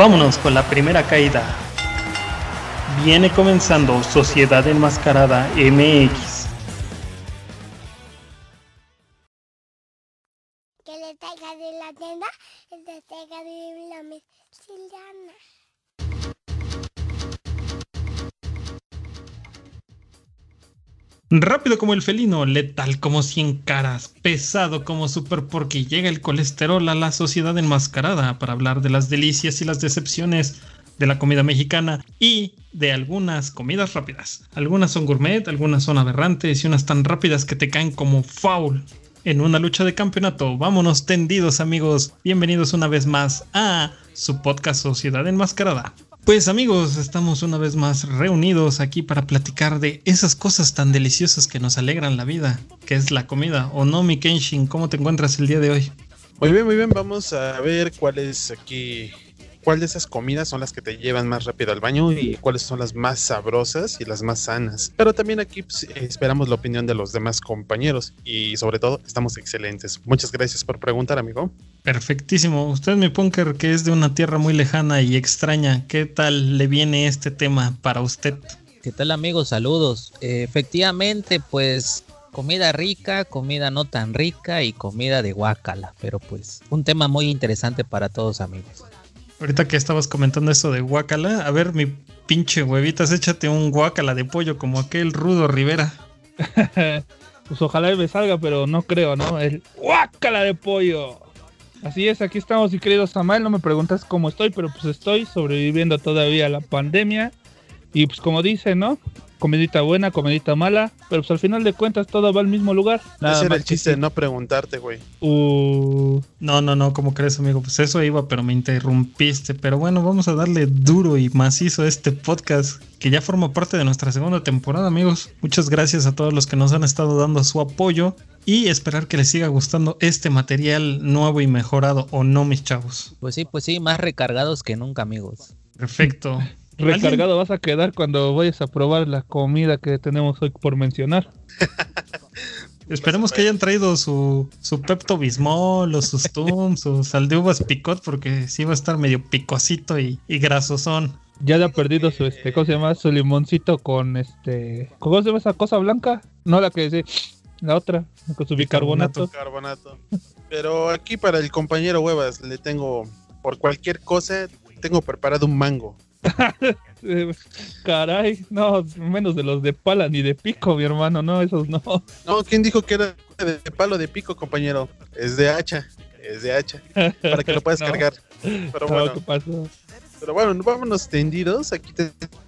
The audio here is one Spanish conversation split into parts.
Vámonos con la primera caída. Viene comenzando Sociedad Enmascarada MX. Rápido como el felino, letal como cien caras, pesado como super porque llega el colesterol a la sociedad enmascarada para hablar de las delicias y las decepciones de la comida mexicana y de algunas comidas rápidas. Algunas son gourmet, algunas son aberrantes y unas tan rápidas que te caen como foul. En una lucha de campeonato, vámonos tendidos amigos, bienvenidos una vez más a su podcast Sociedad Enmascarada. Pues amigos, estamos una vez más reunidos aquí para platicar de esas cosas tan deliciosas que nos alegran la vida, que es la comida. ¿O no, mi Kenshin? ¿Cómo te encuentras el día de hoy? Muy bien, muy bien. Vamos a ver cuál es aquí cuál de esas comidas son las que te llevan más rápido al baño y cuáles son las más sabrosas y las más sanas. Pero también aquí pues, esperamos la opinión de los demás compañeros y sobre todo estamos excelentes. Muchas gracias por preguntar, amigo. Perfectísimo. Usted, mi punker, que es de una tierra muy lejana y extraña, ¿qué tal le viene este tema para usted? ¿Qué tal, amigos? Saludos. Eh, efectivamente, pues comida rica, comida no tan rica y comida de guacala, pero pues un tema muy interesante para todos amigos. Ahorita que estabas comentando eso de guacala, a ver, mi pinche huevitas, échate un guacala de pollo como aquel Rudo Rivera. pues ojalá me salga, pero no creo, ¿no? El guacala de pollo. Así es, aquí estamos, mi querido Samuel. No me preguntas cómo estoy, pero pues estoy sobreviviendo todavía a la pandemia. Y pues como dice, ¿no? Comedita buena, comedita mala, pero pues al final de cuentas todo va al mismo lugar. Nada Ese era el chiste de no preguntarte, güey. Uh, no, no, no, ¿cómo crees, amigo? Pues eso iba, pero me interrumpiste. Pero bueno, vamos a darle duro y macizo a este podcast que ya forma parte de nuestra segunda temporada, amigos. Muchas gracias a todos los que nos han estado dando su apoyo y esperar que les siga gustando este material nuevo y mejorado, ¿o no, mis chavos? Pues sí, pues sí, más recargados que nunca, amigos. Perfecto. Recargado vas a quedar cuando vayas a probar la comida que tenemos hoy por mencionar. Esperemos que hayan traído su, su Pepto Bismol o sus Tums o sal de uvas picot porque sí va a estar medio picosito y, y grasosón. Ya ha perdido su este, ¿cómo se llama? Su limoncito con este. ¿Cómo se llama esa cosa blanca? No la que dice. La otra, con su bicarbonato. Bicarbonato. Pero aquí para el compañero Huevas le tengo, por cualquier cosa, tengo preparado un mango. Caray, no, menos de los de pala ni de pico, mi hermano, no, esos no. No, ¿quién dijo que era de palo de pico, compañero? Es de hacha, es de hacha, para que lo puedas cargar. Pero bueno, pero bueno, vámonos tendidos. Aquí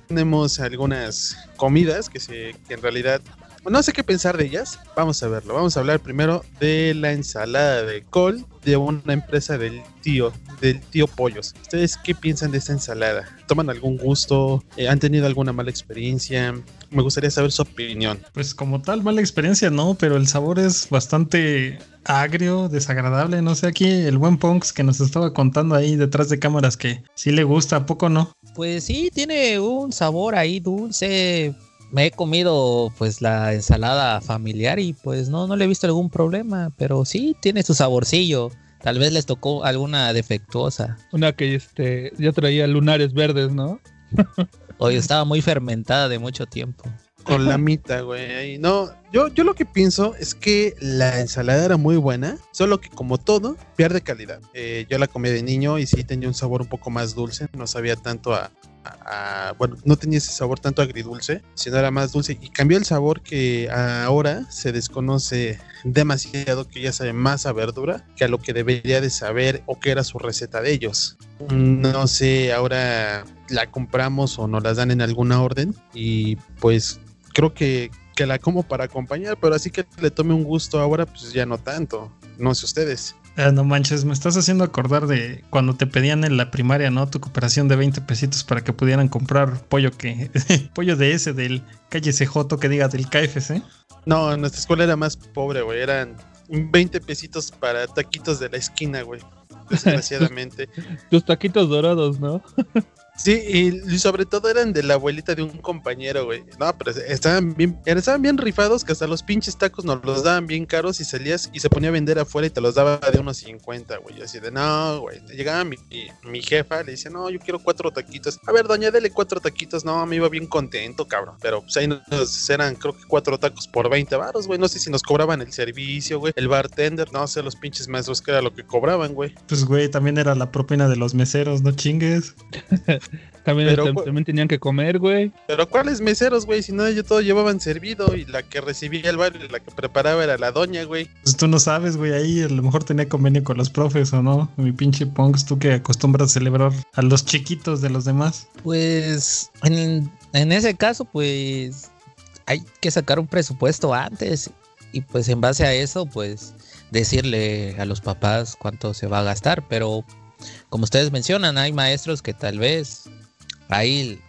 tenemos algunas comidas que, se, que en realidad no sé qué pensar de ellas. Vamos a verlo. Vamos a hablar primero de la ensalada de col de una empresa del tío, del tío Pollos. ¿Ustedes qué piensan de esta ensalada? ¿Toman algún gusto? Eh, ¿Han tenido alguna mala experiencia? Me gustaría saber su opinión. Pues como tal, mala experiencia no, pero el sabor es bastante agrio, desagradable. No sé, aquí el buen Punks que nos estaba contando ahí detrás de cámaras que sí le gusta, ¿a poco no? Pues sí, tiene un sabor ahí dulce, me he comido pues la ensalada familiar y pues no, no le he visto algún problema, pero sí tiene su saborcillo. Tal vez les tocó alguna defectuosa. Una que este ya traía lunares verdes, ¿no? Hoy estaba muy fermentada de mucho tiempo. Con la mitad, güey. No, yo, yo lo que pienso es que la ensalada era muy buena, solo que como todo, pierde calidad. Eh, yo la comí de niño y sí tenía un sabor un poco más dulce, no sabía tanto a, bueno, no tenía ese sabor tanto agridulce, sino era más dulce y cambió el sabor que ahora se desconoce demasiado, que ya sabe más a verdura que a lo que debería de saber o que era su receta de ellos. No sé, ahora la compramos o nos las dan en alguna orden y pues creo que, que la como para acompañar, pero así que le tome un gusto ahora, pues ya no tanto. No sé ustedes. Ah, no manches, me estás haciendo acordar de cuando te pedían en la primaria, ¿no? Tu cooperación de 20 pesitos para que pudieran comprar pollo que pollo de ese del calle CJ que diga del KFC. No, nuestra escuela era más pobre, güey. Eran 20 pesitos para taquitos de la esquina, güey. Desgraciadamente. Tus taquitos dorados, ¿no? Sí, y sobre todo eran de la abuelita de un compañero, güey. No, pero estaban bien, estaban bien rifados que hasta los pinches tacos nos los daban bien caros y salías y se ponía a vender afuera y te los daba de unos 50, güey. Así de, no, güey. Llegaba mi, mi, jefa, le decía, no, yo quiero cuatro taquitos. A ver, doña, dele cuatro taquitos. No, me iba bien contento, cabrón. Pero pues ahí nos eran, creo que cuatro tacos por 20 baros, güey. No sé si nos cobraban el servicio, güey. El bartender, no sé, los pinches maestros que era lo que cobraban, güey. Pues, güey, también era la propina de los meseros, no chingues. También, Pero, también tenían que comer, güey. Pero ¿cuáles meseros, güey? Si no, ellos todo llevaban servido y la que recibía el bar y la que preparaba era la doña, güey. Pues tú no sabes, güey, ahí a lo mejor tenía convenio con los profes o no. Mi pinche Punks, tú que acostumbras a celebrar a los chiquitos de los demás. Pues en, en ese caso, pues hay que sacar un presupuesto antes y pues en base a eso, pues decirle a los papás cuánto se va a gastar, pero como ustedes mencionan, hay maestros que tal vez ahí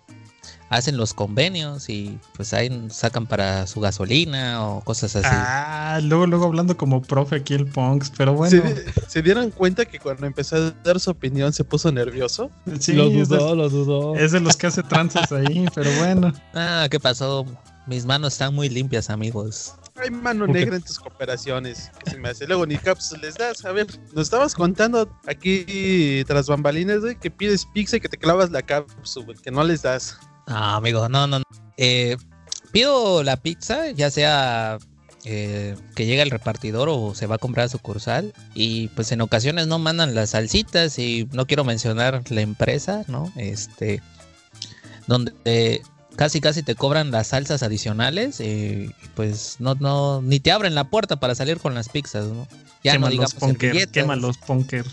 hacen los convenios y pues ahí sacan para su gasolina o cosas así. Ah, luego, luego hablando como profe aquí el Punks, pero bueno. ¿Se, ¿Se, dieron cuenta que cuando empezó a dar su opinión se puso nervioso? Sí, lo dudó, lo dudó. Es de los que hace tranzas ahí, pero bueno. Ah, ¿qué pasó? Mis manos están muy limpias, amigos. Hay mano negra en tus cooperaciones. Que se me hace. Luego ni caps les das. A ver, nos estabas contando aquí tras bambalinas, güey, que pides pizza y que te clavas la cápsula, güey, que no les das. No, amigo, no, no. Eh, pido la pizza, ya sea eh, que llega el repartidor o se va a comprar a sucursal. Y pues en ocasiones no mandan las salsitas y no quiero mencionar la empresa, ¿no? Este, donde eh, casi casi te cobran las salsas adicionales y pues no, no, ni te abren la puerta para salir con las pizzas, ¿no? Ya quema no digamos los punker, quema los punker.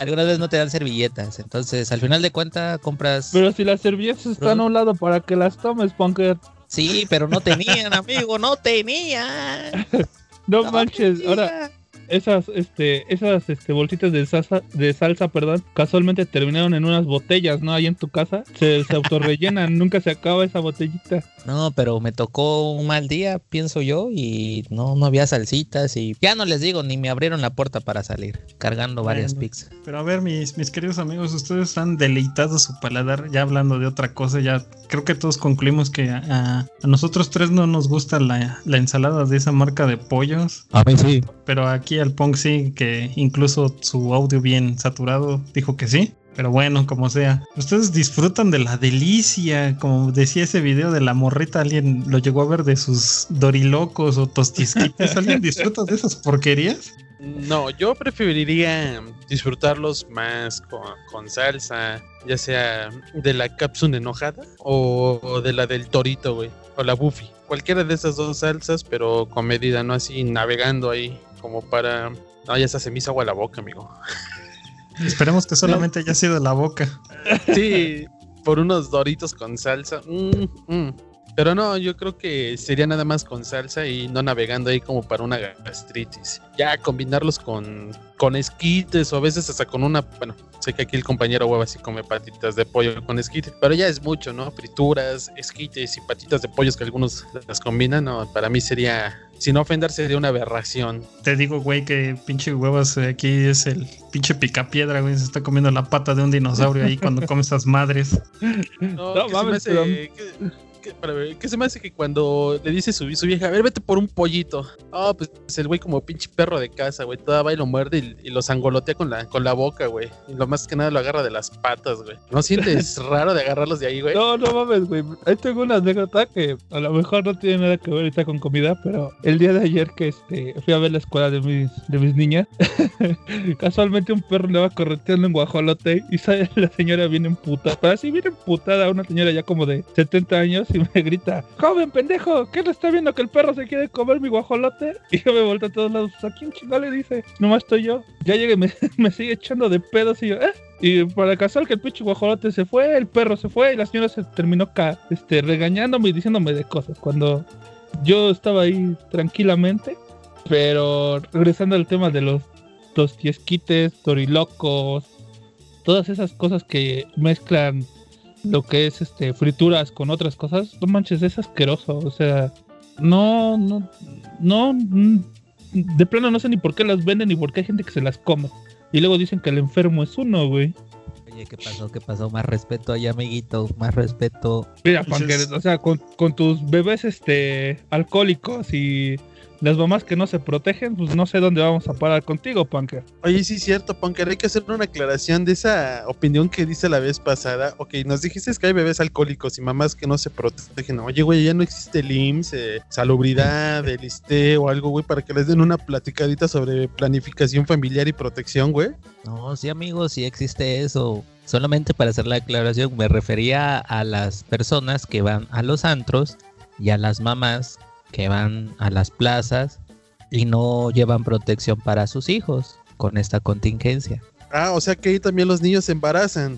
Algunas veces no te dan servilletas, entonces al final de cuentas compras... Pero si las servilletas están a un lado para que las tomes, punker. Sí, pero no tenían, amigo, no tenían. no, no manches, tenía. ahora esas, este, esas este, bolsitas de salsa, de salsa, perdón, casualmente terminaron en unas botellas, ¿no? Ahí en tu casa. Se, se autorrellenan, nunca se acaba esa botellita. No, pero me tocó un mal día, pienso yo, y no, no había salsitas y ya no les digo, ni me abrieron la puerta para salir, cargando varias pizzas. Pero a ver, mis, mis queridos amigos, ustedes han deleitado su paladar, ya hablando de otra cosa, ya creo que todos concluimos que a, a nosotros tres no nos gusta la, la ensalada de esa marca de pollos. A mí sí. Pero aquí al Pong sí, que incluso su audio bien saturado dijo que sí. Pero bueno, como sea. Ustedes disfrutan de la delicia. Como decía ese video de la morrita, alguien lo llegó a ver de sus dorilocos o tostisquites. ¿Alguien disfruta de esas porquerías? No, yo preferiría disfrutarlos más con, con salsa, ya sea de la cápsula enojada o, o de la del torito, güey, o la buffy. Cualquiera de esas dos salsas, pero con medida, no así navegando ahí, como para. No, ya se me hizo agua a la boca, amigo. Esperemos que solamente haya sido la boca. Sí, por unos doritos con salsa. Mm, mm. Pero no, yo creo que sería nada más con salsa y no navegando ahí como para una gastritis. Ya combinarlos con, con esquites o a veces hasta con una, bueno, sé que aquí el compañero huevo así come patitas de pollo con esquites, pero ya es mucho, ¿no? Frituras, esquites y patitas de pollos que algunos las combinan, no, para mí sería, sin ofender, sería una aberración. Te digo, güey, que pinche huevas aquí es el pinche picapiedra, güey, se está comiendo la pata de un dinosaurio ahí cuando come esas madres. No, no mames, pero... que, que, para ver, ¿qué se me hace que cuando le dice su, su vieja, a ver, vete por un pollito? Ah, oh, pues el güey como pinche perro de casa, güey, toda va y lo muerde y, y lo sangolotea con la, con la boca, güey. Y lo más que nada lo agarra de las patas, güey. ¿No sientes raro de agarrarlos de ahí, güey? No, no mames, güey. Ahí tengo una anécdota que a lo mejor no tiene nada que ver ahorita con comida, pero el día de ayer que este, fui a ver la escuela de mis, de mis niñas, casualmente un perro le va correteando en guajolote y sale la señora bien emputada. Pero así bien emputada, una señora ya como de 70 años y me grita, joven pendejo, ¿qué le está viendo que el perro se quiere comer mi guajolote? Y yo me vuelto a todos lados, ¿a quién chingado le dice? Nomás estoy yo. Ya llegué, me, me sigue echando de pedos y yo, ¿eh? Y para casual que el pinche guajolote se fue, el perro se fue y la señora se terminó ca este, regañándome y diciéndome de cosas. Cuando yo estaba ahí tranquilamente, pero regresando al tema de los tostiesquites, torilocos, todas esas cosas que mezclan lo que es este frituras con otras cosas, no manches, es asqueroso, o sea, no, no, no, de plano no sé ni por qué las venden ni por qué hay gente que se las come. Y luego dicen que el enfermo es uno, güey. Oye, ¿qué pasó? ¿Qué pasó? Más respeto ahí, amiguito, más respeto. Mira, Pues es- o sea, con, con tus bebés este alcohólicos y las mamás que no se protegen, pues no sé dónde vamos a parar contigo, Punker. Oye, sí es cierto, Punker, hay que hacer una aclaración de esa opinión que dice la vez pasada. Ok, nos dijiste que hay bebés alcohólicos y mamás que no se protegen. Oye, güey, ya no existe el IMSS, eh, salubridad, el ISTE o algo, güey, para que les den una platicadita sobre planificación familiar y protección, güey. No, sí, amigos, sí existe eso. Solamente para hacer la aclaración, me refería a las personas que van a los antros y a las mamás que van a las plazas y no llevan protección para sus hijos con esta contingencia. Ah, o sea que ahí también los niños se embarazan.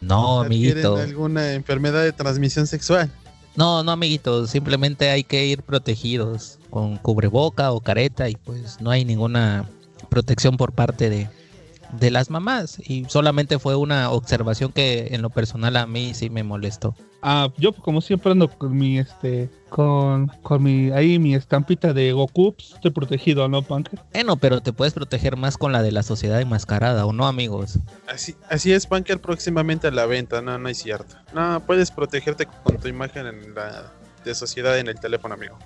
No, amiguito. alguna enfermedad de transmisión sexual. No, no, amiguito. Simplemente hay que ir protegidos con cubreboca o careta y pues no hay ninguna protección por parte de, de las mamás. Y solamente fue una observación que en lo personal a mí sí me molestó. Ah, yo como siempre ando con mi este con, con mi ahí mi estampita de Goku, pues, estoy protegido, ¿no, Punker? Bueno, pero te puedes proteger más con la de la sociedad enmascarada, ¿o no, amigos? Así, así es, Punker, próximamente a la venta. No, no es cierto. No, puedes protegerte con tu imagen en la de sociedad en el teléfono, amigo.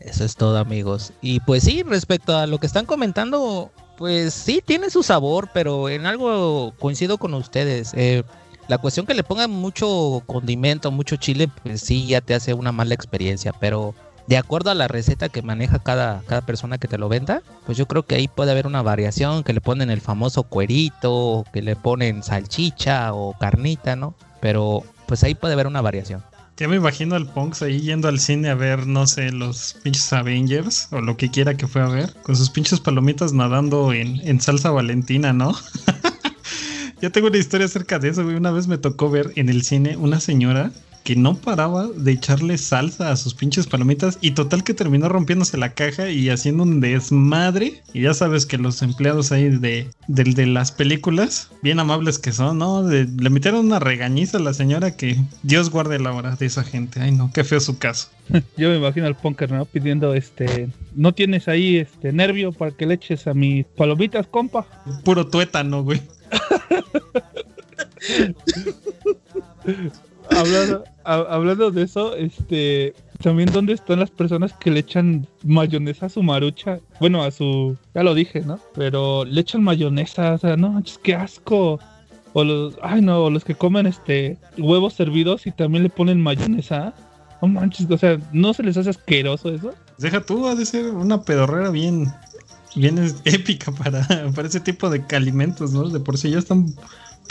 Eso es todo, amigos. Y pues sí, respecto a lo que están comentando, pues sí, tiene su sabor, pero en algo coincido con ustedes. Eh, la cuestión que le pongan mucho condimento, mucho chile, pues sí, ya te hace una mala experiencia, pero de acuerdo a la receta que maneja cada, cada persona que te lo venda, pues yo creo que ahí puede haber una variación, que le ponen el famoso cuerito, que le ponen salchicha o carnita, ¿no? Pero pues ahí puede haber una variación. Ya me imagino al Punks ahí yendo al cine a ver, no sé, los pinches Avengers o lo que quiera que fue a ver, con sus pinches palomitas nadando en, en salsa valentina, ¿no? Yo tengo una historia acerca de eso, güey. Una vez me tocó ver en el cine una señora que no paraba de echarle salsa a sus pinches palomitas y total que terminó rompiéndose la caja y haciendo un desmadre. Y ya sabes que los empleados ahí de, del de las películas, bien amables que son, ¿no? De- le metieron una regañiza a la señora que Dios guarde la hora de esa gente. Ay, no, qué feo su caso. Yo me imagino al Punker, ¿no? Pidiendo este, ¿no tienes ahí este nervio para que le eches a mis palomitas, compa? Puro tuétano, güey. hablando, ha- hablando de eso, este, también dónde están las personas que le echan mayonesa a su marucha, bueno, a su, ya lo dije, ¿no? Pero le echan mayonesa, o sea, no, manches, qué asco. O los, ay no, los que comen este huevos servidos y también le ponen mayonesa. No manches, o sea, ¿no se les hace asqueroso eso? Deja tú, ha de ser una pedorrera bien, bien es- épica para, para ese tipo de alimentos, ¿no? De por sí ya están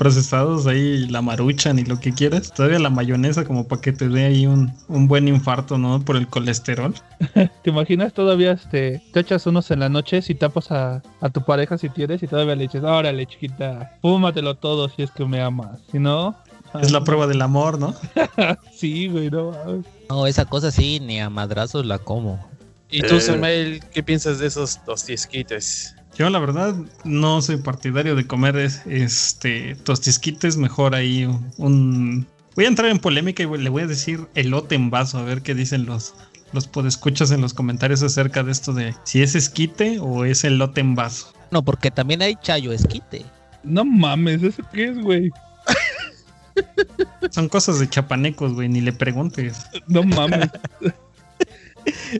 procesados ahí la maruchan y lo que quieras. Todavía la mayonesa como para que te dé ahí un, un buen infarto, ¿no? Por el colesterol. ¿Te imaginas todavía este, te echas unos en la noche si tapas a, a tu pareja si tienes y todavía le dices, órale chiquita, fúmatelo todo si es que me amas. Si no, Es la prueba del amor, ¿no? sí, güey, no mames. No, esa cosa sí, ni a madrazos la como. ¿Y tú, Eh. Samuel, qué piensas de esos tostisquites? Yo la verdad no soy partidario de comer es- este tostisquites, mejor ahí un, un- Voy a entrar en polémica y le voy a decir elote en vaso, a ver qué dicen los, los podescuchas en los comentarios acerca de esto de si es esquite o es elote en vaso. No, porque también hay chayo esquite. No mames, ¿eso qué es, güey? Son cosas de chapanecos, güey, ni le preguntes. No mames.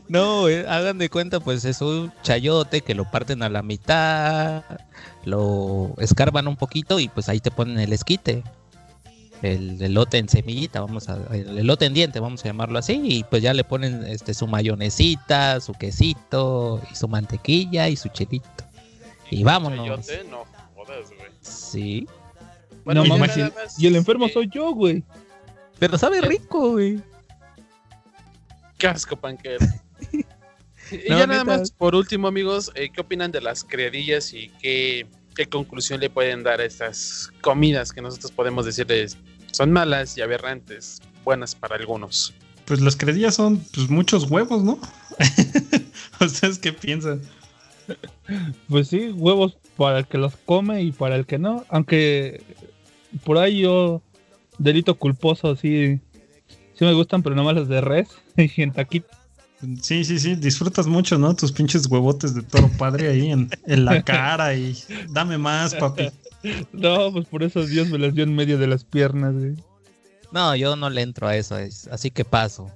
No, eh, hagan de cuenta, pues es un chayote que lo parten a la mitad, lo escarban un poquito y pues ahí te ponen el esquite. El elote en semillita, vamos a, el elote en diente, vamos a llamarlo así, y pues ya le ponen este su mayonesita, su quesito, y su mantequilla y su chilito. Y vámonos. Chayote, no jodas, güey. Sí. No nada más, y el enfermo eh, soy yo, güey. Pero sabe rico, güey. Qué asco, y No, ya nada más, por último, amigos, eh, ¿qué opinan de las criadillas y qué, qué conclusión le pueden dar a estas comidas que nosotros podemos decirles son malas y aberrantes, buenas para algunos? Pues las credillas son pues, muchos huevos, ¿no? ¿Ustedes qué piensan? Pues sí, huevos para el que los come y para el que no. Aunque por ahí yo, delito culposo, sí, sí me gustan, pero nomás los de res y en taquito. Sí, sí, sí, disfrutas mucho, ¿no? Tus pinches huevotes de toro padre ahí en, en la cara y dame más, papi. No, pues por eso Dios me las dio en medio de las piernas, güey. No, yo no le entro a eso, es- así que paso.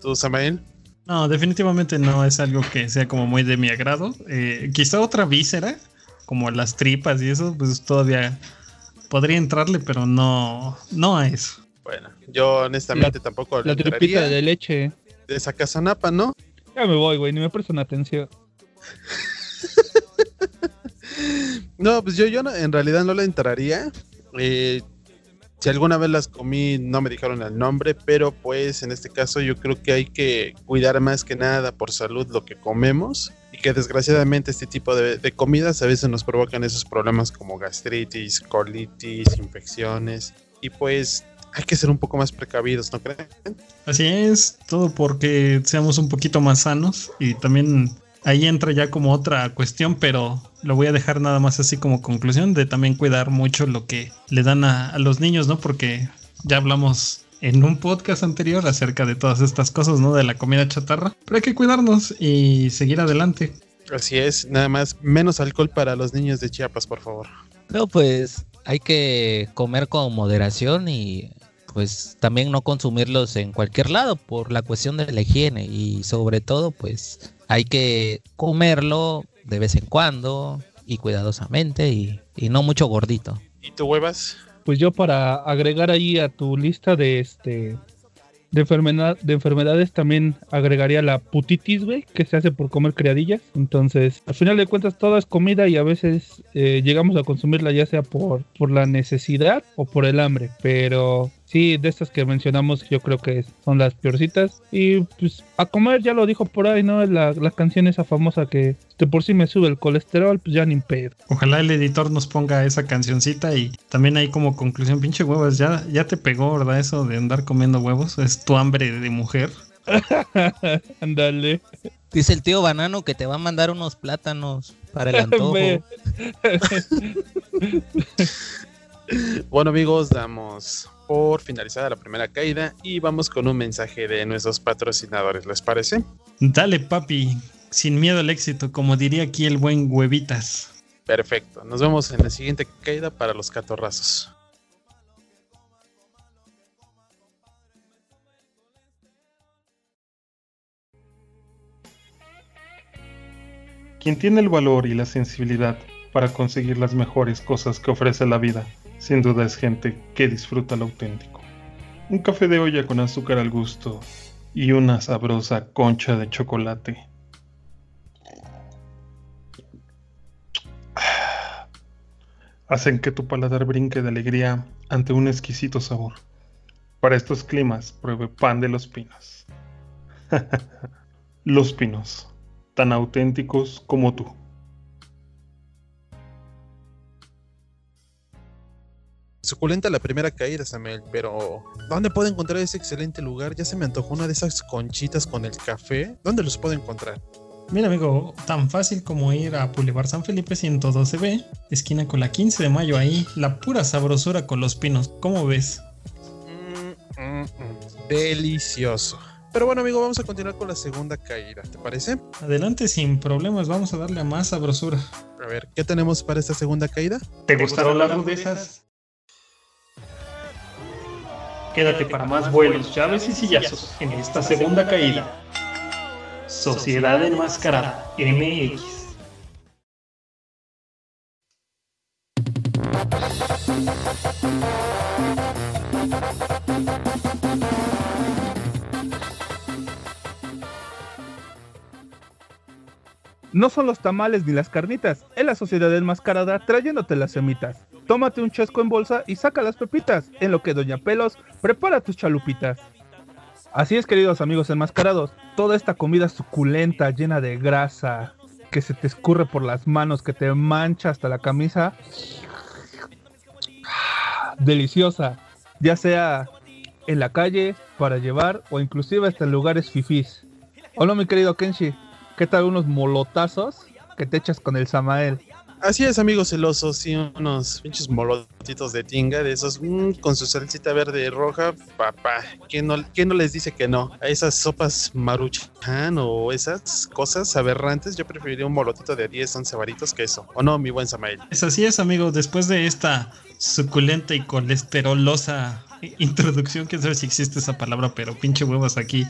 ¿Tú, Samael? No, definitivamente no es algo que sea como muy de mi agrado. Eh, quizá otra víscera, como las tripas y eso, pues todavía podría entrarle, pero no, no a eso. Bueno, yo honestamente tampoco La tripita de leche. de esa casanapa, ¿no? Ya me voy, güey, ni me prestan atención. No, pues yo, yo no- en realidad no le entraría. Eh, si alguna vez las comí, no me dijeron el nombre, pero pues en este caso yo creo que hay que cuidar más que nada por salud lo que comemos y que desgraciadamente este tipo de, de comidas a veces nos provocan esos problemas como gastritis, colitis, infecciones y pues hay que ser un poco más precavidos, ¿no creen? Así es, todo porque seamos un poquito más sanos y también ahí entra ya como otra cuestión, pero lo voy a dejar nada más así como conclusión de también cuidar mucho lo que le dan a, a los niños, ¿no? Porque ya hablamos en un podcast anterior acerca de todas estas cosas, ¿no? De la comida chatarra, pero hay que cuidarnos y seguir adelante. Así es, nada más menos alcohol para los niños de Chiapas, por favor. No, pues hay que comer con moderación y pues también no consumirlos en cualquier lado por la cuestión de la higiene y sobre todo pues hay que comerlo de vez en cuando y cuidadosamente y, y no mucho gordito. ¿Y tú huevas? Pues yo para agregar ahí a tu lista de este de enfermedad de enfermedades también agregaría la putitis, güey, que se hace por comer criadillas. Entonces, al final de cuentas todo es comida y a veces eh, llegamos a consumirla ya sea por por la necesidad o por el hambre, pero sí, de estas que mencionamos yo creo que son las peorcitas y pues a comer ya lo dijo por ahí, ¿no? La, la canción esa famosa que de por sí me sube el colesterol, pues ya ni pedo. Ojalá el editor nos ponga esa cancioncita y también ahí como conclusión, pinche huevos, ya, ya te pegó, ¿verdad? Eso de andar comiendo huevos, es tu hambre de mujer. Ándale. Dice el tío Banano que te va a mandar unos plátanos para el antojo. Bueno amigos, damos por finalizada la primera caída y vamos con un mensaje de nuestros patrocinadores, ¿les parece? Dale, papi, sin miedo al éxito, como diría aquí el buen huevitas. Perfecto, nos vemos en la siguiente caída para los catorrazos. Quien tiene el valor y la sensibilidad para conseguir las mejores cosas que ofrece la vida, sin duda es gente que disfruta lo auténtico. Un café de olla con azúcar al gusto y una sabrosa concha de chocolate. Hacen que tu paladar brinque de alegría ante un exquisito sabor. Para estos climas, pruebe pan de los pinos. los pinos, tan auténticos como tú. Suculenta la primera caída, Samuel, pero ¿dónde puedo encontrar ese excelente lugar? Ya se me antojó una de esas conchitas con el café. ¿Dónde los puedo encontrar? Mira, amigo, tan fácil como ir a Boulevard San Felipe 112B, esquina con la 15 de mayo ahí, la pura sabrosura con los pinos. ¿Cómo ves? Mm, mm, mm. Delicioso. Pero bueno, amigo, vamos a continuar con la segunda caída, ¿te parece? Adelante sin problemas, vamos a darle a más sabrosura. A ver, ¿qué tenemos para esta segunda caída? ¿Te gustaron las rudezas? Quédate para más vuelos, llaves y sillazos en esta segunda caída. Sociedad Enmascarada MX. No son los tamales ni las carnitas, es la sociedad enmascarada trayéndote las semitas. Tómate un chesco en bolsa y saca las pepitas, en lo que Doña Pelos prepara tus chalupitas. Así es, queridos amigos enmascarados, toda esta comida suculenta, llena de grasa, que se te escurre por las manos, que te mancha hasta la camisa. Deliciosa, ya sea en la calle, para llevar o inclusive hasta en lugares fifís. Hola mi querido Kenshi, ¿qué tal unos molotazos que te echas con el Samael? Así es, amigos celosos, y unos pinches molotitos de tinga, de esos mm, con su salsita verde y roja, papá. ¿quién no, no les dice que no? A esas sopas maruchan o esas cosas aberrantes, yo preferiría un molotito de 10, 11 varitos que eso. ¿O no, mi buen Samael? Así es, amigo. Después de esta suculenta y colesterolosa introducción, quién sabe si existe esa palabra, pero pinche huevos aquí.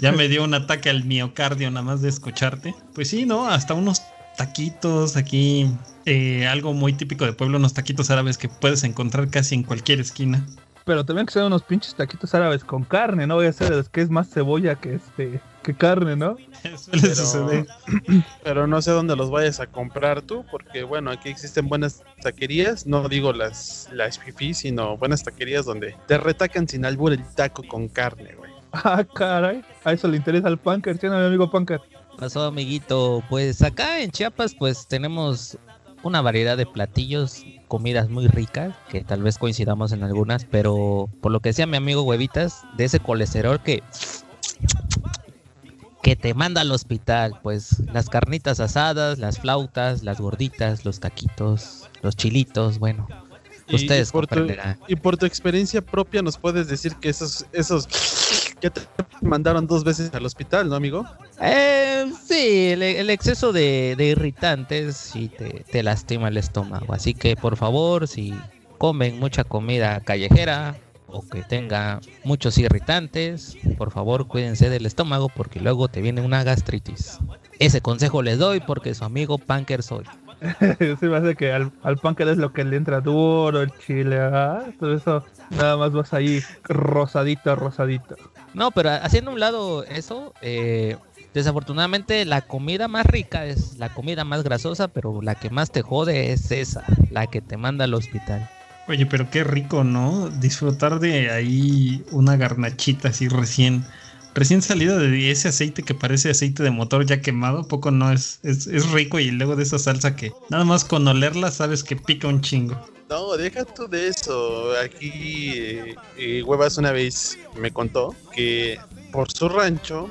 Ya me dio un ataque al miocardio nada más de escucharte. Pues sí, ¿no? Hasta unos taquitos aquí, eh, algo muy típico de pueblo, unos taquitos árabes que puedes encontrar casi en cualquier esquina. Pero también que sean unos pinches taquitos árabes con carne, no voy a ser que es más cebolla que este que carne, ¿no? Suele Pero- suceder. Pero no sé dónde los vayas a comprar tú, porque bueno, aquí existen buenas taquerías, no digo las, las sino buenas taquerías donde te retacan sin albur el taco con carne, güey. Ah, caray. A eso le interesa al Punker, ¿sí, no, mi amigo Punker? Pasó, amiguito? Pues acá en Chiapas, pues tenemos una variedad de platillos, comidas muy ricas, que tal vez coincidamos en algunas, pero por lo que decía mi amigo Huevitas, de ese colesterol que que te manda al hospital, pues las carnitas asadas, las flautas, las gorditas, los taquitos, los chilitos, bueno, Y- ustedes y por tu- comprenderán. Y por tu experiencia propia nos puedes decir que esos, esos ya te mandaron dos veces al hospital, ¿no, amigo? Eh, sí, el, el exceso de, de irritantes sí te, te lastima el estómago. Así que por favor, si comen mucha comida callejera o que tenga muchos irritantes, por favor cuídense del estómago porque luego te viene una gastritis. Ese consejo les doy porque su amigo Punker soy. Se me hace que al, al Punker es lo que le entra duro, el chile, ah, todo eso. Nada más vas ahí rosadito, rosadito. No, pero haciendo un lado eso, eh, desafortunadamente la comida más rica es la comida más grasosa, pero la que más te jode es esa, la que te manda al hospital. Oye, pero qué rico, ¿no? Disfrutar de ahí una garnachita así recién, recién salida de ese aceite que parece aceite de motor ya quemado, ¿a poco no es, es, es rico y luego de esa salsa que nada más con olerla sabes que pica un chingo. No, deja tú de eso. Aquí eh, eh, Huevas una vez me contó que por su rancho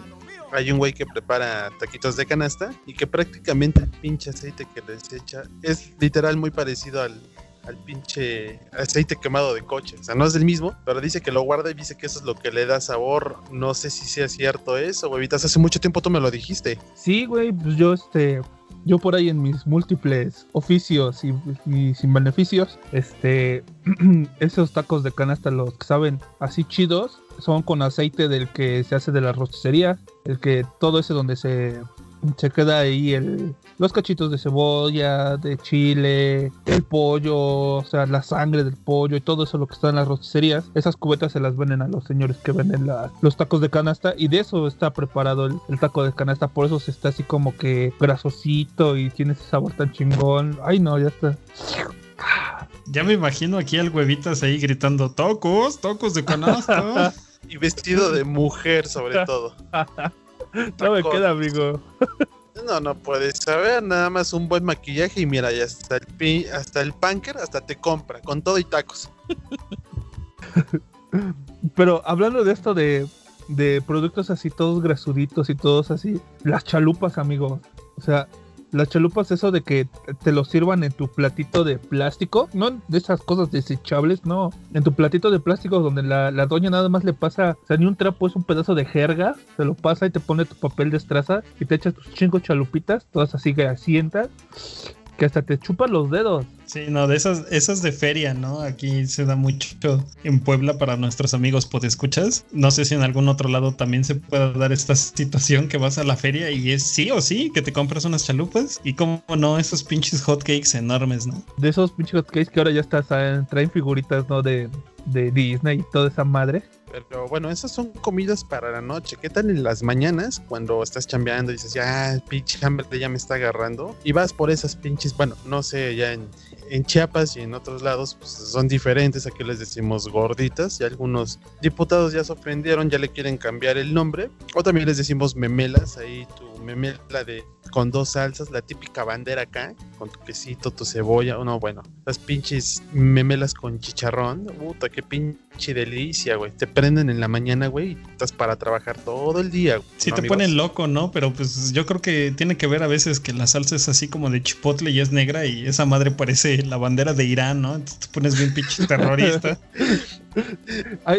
hay un güey que prepara taquitos de canasta y que prácticamente el pinche aceite que les echa es literal muy parecido al, al pinche aceite quemado de coche. O sea, no es el mismo, pero dice que lo guarda y dice que eso es lo que le da sabor. No sé si sea cierto eso, huevitas. Hace mucho tiempo tú me lo dijiste. Sí, güey, pues yo este. Yo por ahí en mis múltiples oficios y, sin beneficios, este, esos tacos de canasta, los que saben así chidos, son con aceite del que se hace de la rosticería, el que todo ese donde se, se queda ahí el, los cachitos de cebolla, de chile, el pollo, o sea, la sangre del pollo y todo eso lo que está en las rosticerías. Esas cubetas se las venden a los señores que venden la- los tacos de canasta y de eso está preparado el, el taco de canasta. Por eso se está así como que grasosito y tiene ese sabor tan chingón. Ay, no, ya está. Ya me imagino aquí al huevitas ahí gritando, tacos, tacos de canasta. Y vestido de mujer sobre todo. No me queda, amigo. No, no puedes saber, nada más un buen maquillaje y mira, ya hasta el, pi- hasta el punker hasta te compra, con todo y tacos. Pero hablando de esto de, de productos así, todos grasuditos y todos así, las chalupas, amigos. O sea, las chalupas, eso de que te lo sirvan en tu platito de plástico, no de esas cosas desechables, no. En tu platito de plástico donde la, la doña nada más le pasa, o sea, ni un trapo, es un pedazo de jerga, se lo pasa y te pone tu papel de estraza y te echas tus chingos chalupitas, todas así grasientas, que hasta te chupan los dedos. Sí, no, de esas, esas de feria, ¿no? Aquí se da mucho en Puebla para nuestros amigos podescuchas. No sé si en algún otro lado también se pueda dar esta situación que vas a la feria y es sí o sí que te compras unas chalupas y como no, esos pinches hotcakes enormes, ¿no? de esos pinches hotcakes que ahora ya está, saben, traen figuritas, ¿no? De, de Disney y toda esa madre. Pero bueno, esas son comidas para la noche. ¿Qué tal en las mañanas cuando estás chambeando y dices, ya, pinche hambre ya me está agarrando? Y vas por esas pinches, bueno, no sé, ya en, en Chiapas y en otros lados pues, son diferentes. Aquí les decimos gorditas y algunos diputados ya se ofendieron, ya le quieren cambiar el nombre. O también les decimos memelas, ahí tu memela de con dos salsas, la típica bandera acá, con tu quesito, tu cebolla, o no, bueno, las pinches memelas con chicharrón, puta, qué pinche delicia, güey. Te prenden en la mañana, güey, y estás para trabajar todo el día. güey, Sí ¿no, te amigos? ponen loco, ¿no? Pero pues yo creo que tiene que ver a veces que la salsa es así como de chipotle y es negra y esa madre parece la bandera de Irán, ¿no? Entonces te pones bien pinche terrorista.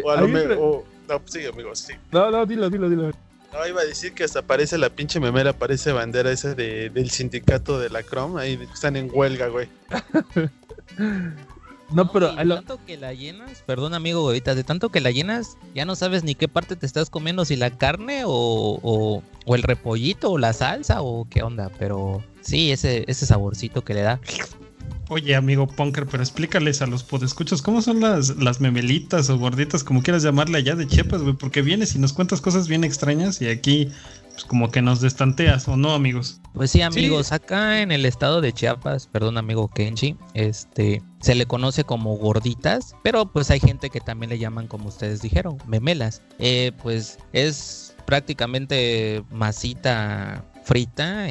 O a lo hay me- otra- o- no, pues sí, amigo, sí. No, no, dilo, dilo, dilo. No, iba a decir que hasta parece la pinche memela, parece bandera esa de, del sindicato de la Chrome, ahí están en huelga, güey. No, pero de lo- tanto que la llenas, perdón amigo, ahorita, de tanto que la llenas, ya no sabes ni qué parte te estás comiendo, si la carne o, o, o el repollito o la salsa o qué onda, pero sí, ese, ese saborcito que le da. Oye, amigo Punker, pero explícales a los podescuchos cómo son las, las memelitas o gorditas, como quieras llamarle allá de Chiapas, güey, porque vienes y nos cuentas cosas bien extrañas y aquí, pues como que nos destanteas, ¿o no, amigos? Pues sí, amigos, acá en el estado de Chiapas, perdón amigo Kenji, este, se le conoce como gorditas, pero pues hay gente que también le llaman como ustedes dijeron, memelas. Eh, pues es prácticamente masita frita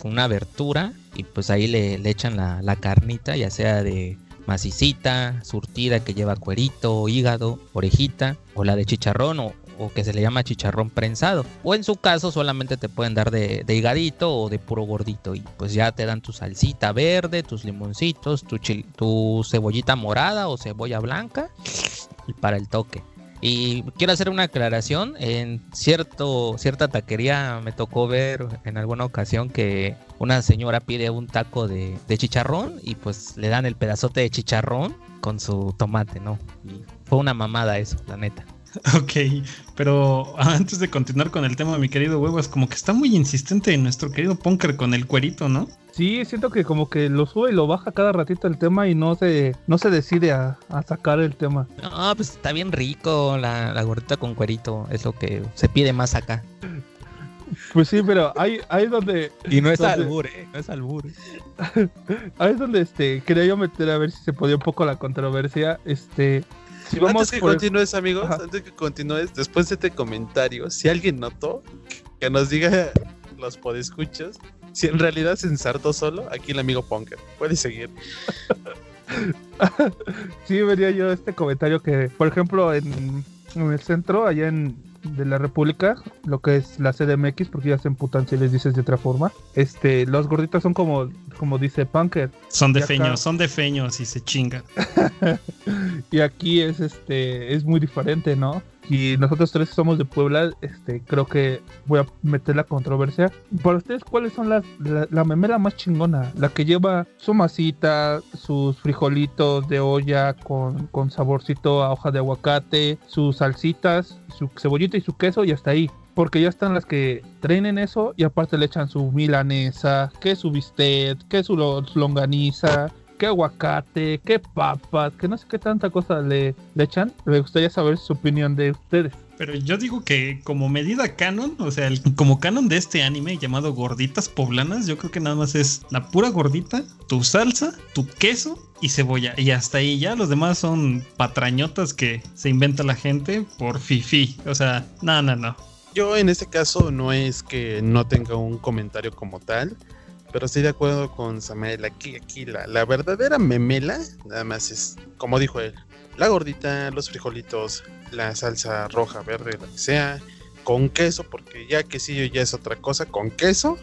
con una abertura pues ahí le, le echan la, la carnita, ya sea de macicita, surtida que lleva cuerito, hígado, orejita, o la de chicharrón o, o que se le llama chicharrón prensado. O en su caso solamente te pueden dar de, de o de puro gordito y pues ya te dan tu salsita verde, tus limoncitos, tu, tu cebollita morada o cebolla blanca y para el toque. Y quiero hacer una aclaración, en cierto, cierta taquería me tocó ver en alguna ocasión que una señora pide un taco de, de chicharrón y pues le dan el pedazote de chicharrón con su tomate, ¿no? Y fue una mamada eso, la neta. Ok, pero antes de continuar con el tema, mi querido huevos, como que está muy insistente nuestro querido Punker con el cuerito, ¿no? Sí, siento que como que lo sube y lo baja cada ratito el tema y no se, no se decide a, a sacar el tema. No, pues está bien rico la, la gordita con cuerito, es lo que se pide más acá. Pues sí, pero ahí, ahí es donde, Y no es albur, ¿eh? No es albur. ahí es donde este, quería yo meter a ver si se podía un poco la controversia. Este, si vamos antes que por- continúes, amigos, Ajá. antes que continúes, después de este comentario, si alguien notó, que nos diga los podescuchos, si en realidad se ensartó solo, aquí el amigo Punker. Puede seguir. Sí, vería yo este comentario que, por ejemplo, en, en el centro, allá en de la República, lo que es la CDMX, porque ya se emputan si les dices de otra forma. Este, los gorditos son como, como dice Punker. Son de acá- feños, son de feños y se chingan. Y aquí es este, es muy diferente, ¿no? Y nosotros tres somos de Puebla, este, creo que voy a meter la controversia. Para ustedes, ¿cuáles son las, la, la memela más chingona? La que lleva su masita, sus frijolitos de olla con, con saborcito a hoja de aguacate, sus salsitas, su cebollita y su queso y hasta ahí. Porque ya están las que traen en eso y aparte le echan su milanesa, que su bistec, que su lo- longaniza, que aguacate, que papas, que no sé qué tanta cosa le, le echan. Me gustaría saber su opinión de ustedes. Pero yo digo que como medida canon, o sea, el- como canon de este anime llamado Gorditas Poblanas, yo creo que nada más es la pura gordita, tu salsa, tu queso y cebolla. Y hasta ahí ya los demás son patrañotas que se inventa la gente por fifi. O sea, no, no, no. Yo en este caso no es que no tenga un comentario como tal, pero estoy de acuerdo con Samael. Aquí, aquí la, la verdadera memela, nada más es, como dijo él, la gordita, los frijolitos, la salsa roja, verde, lo que sea, con queso, porque ya quesillo ya es otra cosa, con queso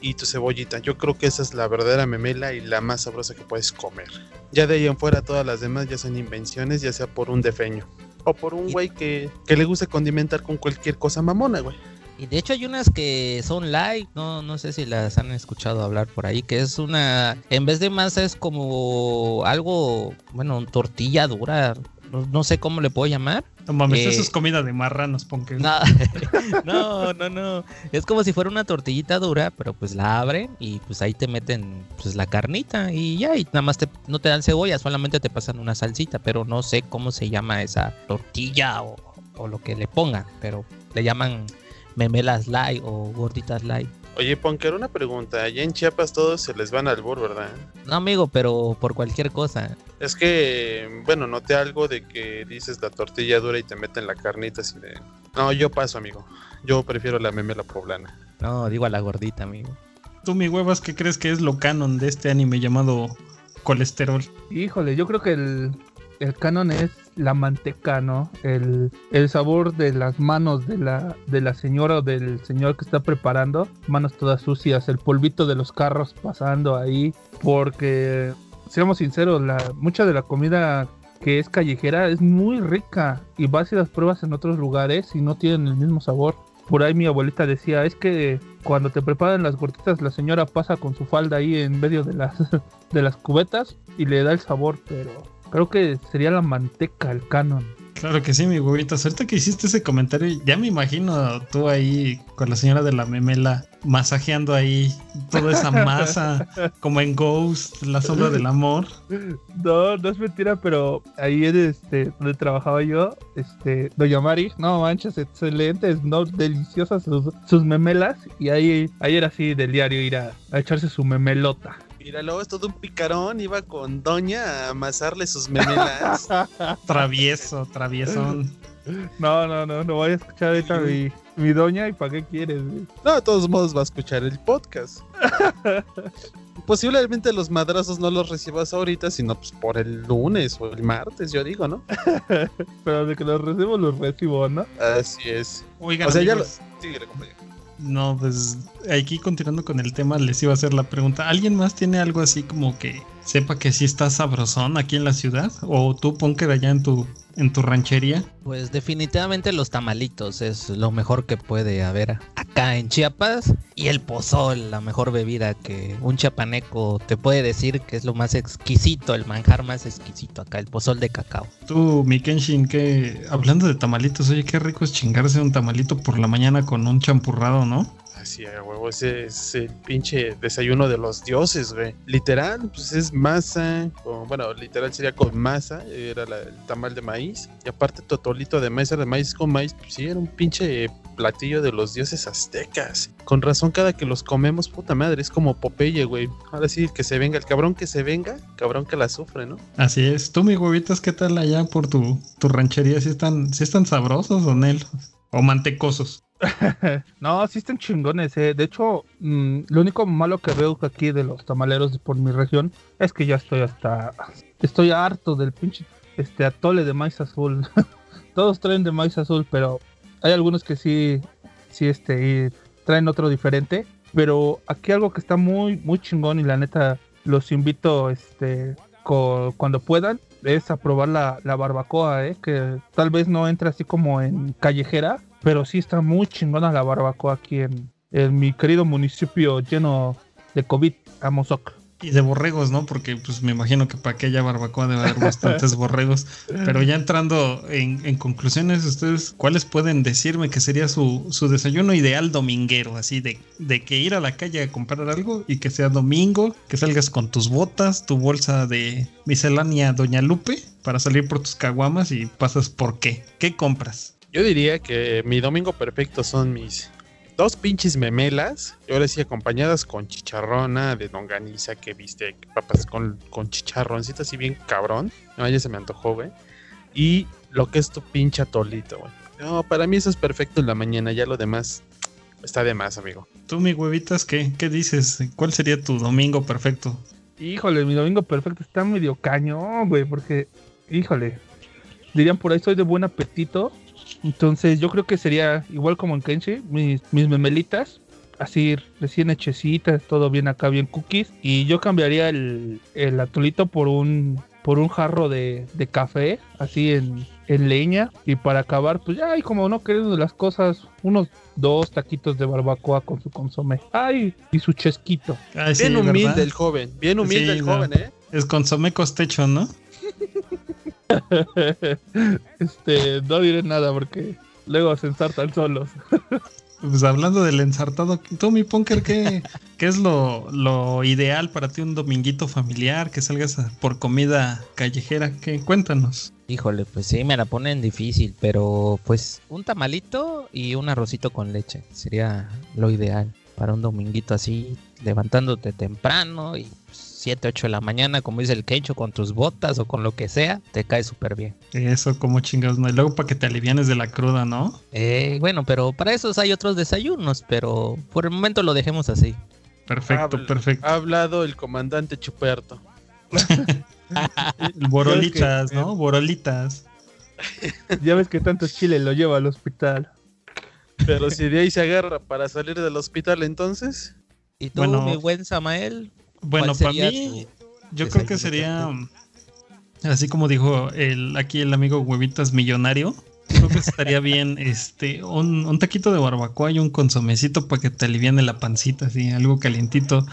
y tu cebollita. Yo creo que esa es la verdadera memela y la más sabrosa que puedes comer. Ya de ahí en fuera todas las demás ya son invenciones, ya sea por un defeño. O por un güey que, que le gusta condimentar con cualquier cosa mamona, güey. Y de hecho hay unas que son light, no, no sé si las han escuchado hablar por ahí, que es una, en vez de masa es como algo, bueno, tortilla dura, no, no sé cómo le puedo llamar. No mames, Eh, eso es comida de marranos, Punker. No, no, no, no. Es como si fuera una tortillita dura, pero pues la abren y pues ahí te meten pues la carnita y ya, y nada más te, no te dan cebolla, solamente te pasan una salsita, pero no sé cómo se llama esa tortilla o, o lo que le pongan, pero le llaman memelas light o gorditas light. Oye, Ponker, una pregunta. Allá en Chiapas todos se les van al bur, ¿verdad? No, amigo, pero por cualquier cosa. Es que, bueno, noté algo de que dices la tortilla dura y te meten la carnita así de... No, yo paso, amigo. Yo prefiero la memela poblana. No, digo a la gordita, amigo. Tú, mi huevas, ¿qué crees que es lo canon de este anime llamado colesterol? Híjole, yo creo que el, el canon es la manteca, ¿no? El, el sabor de las manos de la, de la señora o del señor que está preparando. Manos todas sucias, el polvito de los carros pasando ahí. Porque, seamos sinceros, la, mucha de la comida que es callejera es muy rica. Y vas y las pruebas en otros lugares y no tienen el mismo sabor. Por ahí mi abuelita decía, es que cuando te preparan las gorditas la señora pasa con su falda ahí en medio de las, de las cubetas y le da el sabor, pero creo que sería la manteca el canon. Claro que sí, mi huevita. Ahorita que hiciste ese comentario, ya me imagino tú ahí con la señora de la memela masajeando ahí toda esa masa, como en Ghost, la sombra del amor. No, no es mentira, pero ahí en este, donde trabajaba yo, este, Doña Mari, no manches, excelentes, no, deliciosas sus, sus memelas, y ahí, ahí era así del diario ir a, a echarse su memelota. Míralo, es todo un picarón. Iba con Doña a amasarle sus memelas. Travieso, traviesón. No, no, no, no voy a escuchar ahorita mi, mi doña y para qué quieres. güey? no, de todos modos va a escuchar el podcast. Posiblemente los madrazos no los recibas ahorita, sino pues por el lunes o el martes, yo digo, ¿no? Pero de que los recibo, los recibo, ¿no? Así es. Oigan, O sea, ya lo... Compañero. No, pues aquí continuando con el tema, les iba a hacer la pregunta. ¿Alguien más tiene algo así como que sepa que sí está sabrosón aquí en la ciudad? ¿O tú, Ponker, allá en tu, en tu ranchería? Pues definitivamente los tamalitos es lo mejor que puede haber acá en Chiapas. Y el pozol, la mejor bebida que un chiapaneco te puede decir que es lo más exquisito, el manjar más exquisito acá, el pozol de cacao. Tú, mi Kenshin, que hablando de tamalitos, oye, qué rico es chingarse un tamalito por la mañana con un champurrado, ¿no? Así, huevo, ese es el pinche desayuno de los dioses, güey. Literal, pues es masa, bueno, literal sería con masa, era la- el tamal de maíz. Y aparte totolito de masa de maíz con maíz, pues sí, era un pinche platillo de los dioses aztecas. Con razón, cada que los comemos, puta madre, es como Popeye, güey. Ahora sí, que se venga, el cabrón que se venga, cabrón que la sufre, ¿no? Así es. Tú, mi huevitas, ¿qué tal allá por tu, tu ranchería? ¿Sí están, ¿Sí están sabrosos o Nel? ¿O mantecosos? No, sí están chingones. eh. De hecho, mm, lo único malo que veo aquí de los tamaleros por mi región es que ya estoy hasta. Estoy harto del pinche este atole de maíz azul. Todos traen de maíz azul, pero hay algunos que sí, sí este, traen otro diferente. Pero aquí algo que está muy, muy chingón y la neta los invito, este, cuando puedan, es a probar la, la barbacoa, eh, que tal vez no entra así como en callejera, pero sí está muy chingona la barbacoa aquí en, en mi querido municipio lleno de COVID, Amozoc. Y de borregos, ¿no? Porque pues me imagino que para aquella barbacoa debe haber bastantes borregos. Pero ya entrando en, en conclusiones, ustedes, ¿cuáles pueden decirme que sería su, su desayuno ideal dominguero? Así de, de que ir a la calle a comprar algo y que sea domingo, que salgas con tus botas, tu bolsa de miscelánea Doña Lupe para salir por tus caguamas y pasas por qué. ¿Qué compras? Yo diría que mi domingo perfecto son mis dos pinches memelas, y ahora sí acompañadas con chicharrona de longaniza que viste, papas con, con chicharroncito así bien cabrón. No, ya se me antojó, güey. Y lo que es tu pinche atolito, güey. No, para mí eso es perfecto en la mañana, ya lo demás está de más, amigo. Tú, mi huevitas, ¿qué, qué dices? ¿Cuál sería tu domingo perfecto? Híjole, mi domingo perfecto está medio cañón, güey, porque, híjole, dirían por ahí soy de buen apetito. Entonces yo creo que sería igual como en Kenshi, mis, mis memelitas, así recién hechecitas, todo bien acá, bien cookies. Y yo cambiaría el, el atolito por un, por un jarro de, de café, así en, en leña. Y para acabar, pues ya, y como no queriendo las cosas, unos dos taquitos de barbacoa con su consomé. Ay, y su chesquito. Ay, sí, Bien humilde ¿verdad? el joven, bien humilde Sí, el no. joven, ¿eh? Es consomé costecho, ¿no? este, no diré nada porque luego se ensartan solos. Pues hablando del ensartado, tú, mi Punker, ¿qué, qué es lo, lo ideal para ti un dominguito familiar? Que salgas a- por comida callejera. ¿Qué? Cuéntanos. Híjole, pues sí, me la ponen difícil, pero pues un tamalito y un arrocito con leche sería lo ideal. para un dominguito así, levantándote temprano y 7, 8 de la mañana, como dice el Kencho, con tus botas o con lo que sea, te cae súper bien. Eso, como chingados, ¿no? Y luego para que te alivianes de la cruda, ¿no? Eh, bueno, pero para esos hay otros desayunos, pero por el momento lo dejemos así. Perfecto, Habla- perfecto. Ha hablado el comandante Chuperto. Borolitas, que- ¿no? Borolitas. Ya ves que tanto chile lo lleva al hospital. Pero si de ahí se agarra para salir del hospital, entonces. ¿Y tú, Bueno. mi buen Samael? Bueno, ¿Cuál para mí, yo creo que sería, así como dijo el, aquí el amigo Huevitas Millonario, creo que estaría bien este un, un taquito de barbacoa y un consomecito para que te aliviane la pancita, así, algo calientito.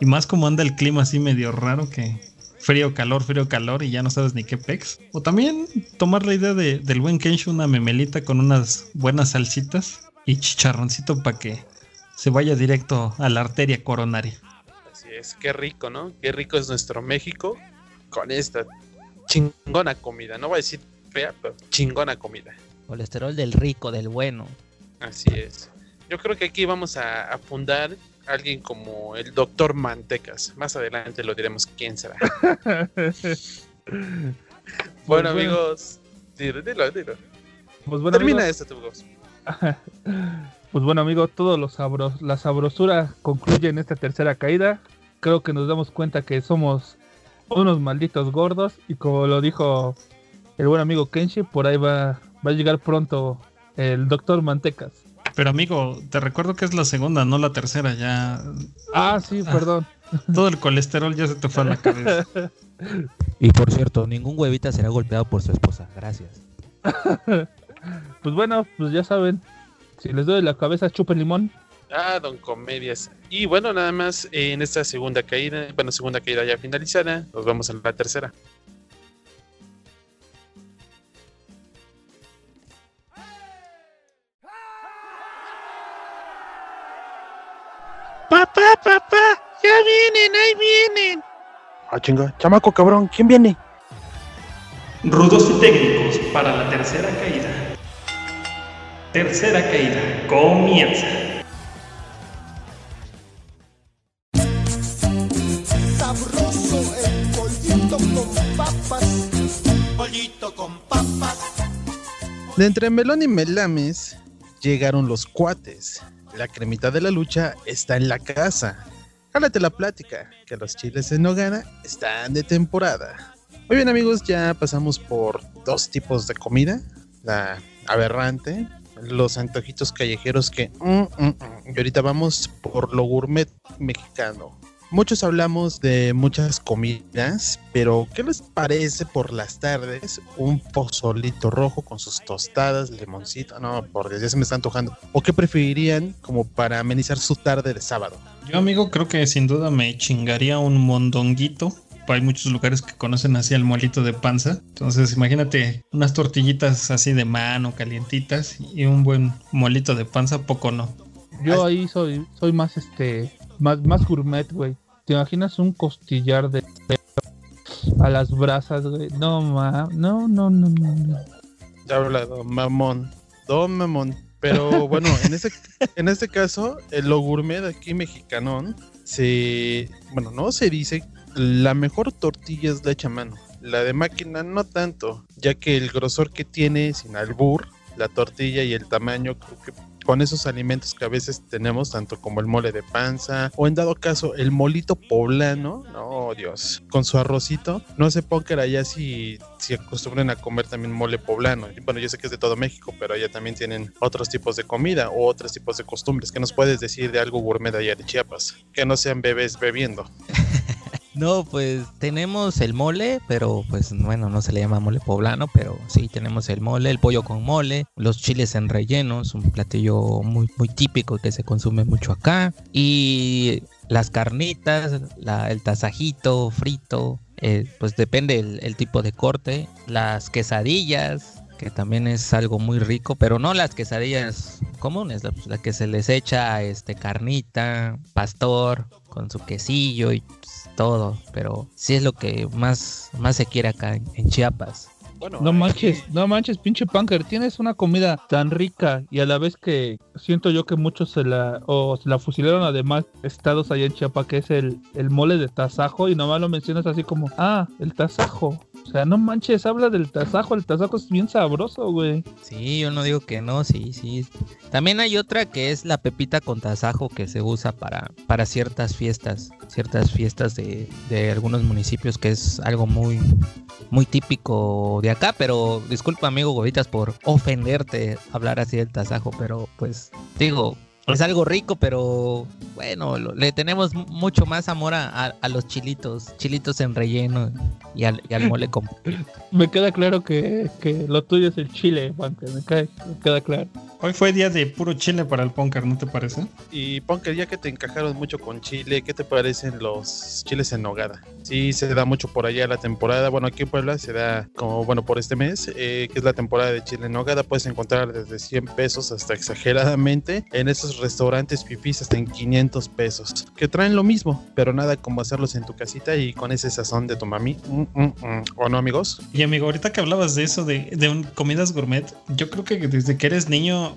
Y más como anda el clima así medio raro que frío, calor, frío, calor y ya no sabes ni qué pex. O también tomar la idea de, del buen Kensho, una memelita con unas buenas salsitas y chicharroncito para que se vaya directo a la arteria coronaria. Es, qué rico, ¿no? Qué rico es nuestro México con esta chingona comida. No voy a decir fea, pero chingona comida. Colesterol del rico, del bueno. Así es. Yo creo que aquí vamos a, a fundar a alguien como el doctor Mantecas. Más adelante lo diremos quién será. bueno, bueno. amigos, dilo, dilo, dilo. Pues bueno, Termina amigos, esto, amigos. pues bueno, amigo, todo lo sabros, la sabrosura concluye en esta tercera caída. Creo que nos damos cuenta que somos unos malditos gordos y como lo dijo el buen amigo Kenshi, por ahí va, va a llegar pronto el doctor Mantecas. Pero amigo, te recuerdo que es la segunda, no la tercera. Ya Ah, sí, Ah. perdón. todo el colesterol ya se te fue a la cabeza. Y por cierto, ningún huevita será golpeado por su esposa. Gracias. Pues bueno, pues ya saben, si les doy la cabeza, chupen limón. Ah, don Comedias. Y bueno, nada más eh, en esta segunda caída, bueno, segunda caída ya finalizada, nos vamos a la tercera. Papá, papá, ya vienen, ahí vienen. Ah, chinga, chamaco cabrón, ¿quién viene? Rudos y técnicos para la tercera caída. Tercera caída, comienza. El pollito con papas. Pollito con papas. De entre Melón y Melames llegaron los cuates. La cremita de la lucha está en la casa. Jálate la plática, que los chiles en nogada están de temporada. Muy bien amigos, ya pasamos por dos tipos de comida. La aberrante, los antojitos callejeros que... mm, mm, mm, y ahorita vamos por lo gourmet mexicano. Muchos hablamos de muchas comidas, pero ¿qué les parece por las tardes un pozolito rojo con sus tostadas, limoncito? No, porque ya se me está antojando. ¿O qué preferirían como para amenizar su tarde de sábado? Yo, amigo, creo que sin duda me chingaría un mondonguito. Hay muchos lugares que conocen así el molito de panza. Entonces, imagínate unas tortillitas así de mano, calientitas, y un buen molito de panza, poco no. Yo ahí soy, soy más este, más, más gourmet, güey. ¿Te imaginas un costillar de a las brasas, güey? No, ma, no, no, no, no. Ya habla don mamón, don mamón. Pero bueno, en este, en este caso, el lo gourmet aquí mexicanón, se, bueno, no se dice, la mejor tortilla es la hecha a mano. La de máquina no tanto, ya que el grosor que tiene, sin albur, la tortilla y el tamaño, creo que con esos alimentos que a veces tenemos, tanto como el mole de panza, o en dado caso el molito poblano, no, Dios, con su arrocito, no sé póker allá si, si acostumbran a comer también mole poblano. Bueno, yo sé que es de todo México, pero allá también tienen otros tipos de comida o otros tipos de costumbres. ¿Qué nos puedes decir de algo gourmet allá de Chiapas? Que no sean bebés bebiendo. No, pues tenemos el mole, pero pues bueno, no se le llama mole poblano, pero sí tenemos el mole, el pollo con mole, los chiles en rellenos, un platillo muy, muy típico que se consume mucho acá, y las carnitas, la- el tasajito frito, eh, pues depende el, tipo de corte, las quesadillas, que también es algo muy rico, pero no las quesadillas comunes, la, la que se les echa este carnita, pastor, con su quesillo y todo, pero sí es lo que más, más se quiere acá en, en Chiapas. Bueno, No manches, no manches, pinche punker. Tienes una comida tan rica y a la vez que siento yo que muchos se la, o se la fusilaron a demás estados allá en Chiapas, que es el, el mole de tasajo, y nomás lo mencionas así como, ah, el tasajo. O sea, no manches, habla del tasajo. El tasajo es bien sabroso, güey. Sí, yo no digo que no, sí, sí. También hay otra que es la pepita con tasajo que se usa para, para ciertas fiestas, ciertas fiestas de, de algunos municipios que es algo muy, muy típico de acá, pero disculpa amigo Gobitas por ofenderte hablar así del tasajo, pero pues digo, es algo rico, pero bueno, lo- le tenemos mu- mucho más amor a, a- a los chilitos, chilitos en relleno y al, y al mole con... Me queda claro que, que lo tuyo es el chile, punker. Me, cae- me queda claro. Hoy fue día de puro chile para el Punker, ¿no te parece? Y Punker, ya que te encajaron mucho con chile, ¿qué te parecen los chiles en nogada? Sí, se da mucho por allá la temporada. Bueno, aquí en Puebla se da como, bueno, por este mes, eh, que es la temporada de chile en nogada. Puedes encontrar desde 100 pesos hasta exageradamente en esos restaurantes fifís hasta en 500 pesos. Que traen lo mismo, pero nada como hacerlos en tu casita y con ese sazón de tu mami. Mm, mm, mm. ¿O no, amigos? Y amigo, ahorita que hablabas de eso, de, de un- comidas gourmet, yo creo que desde que eres niño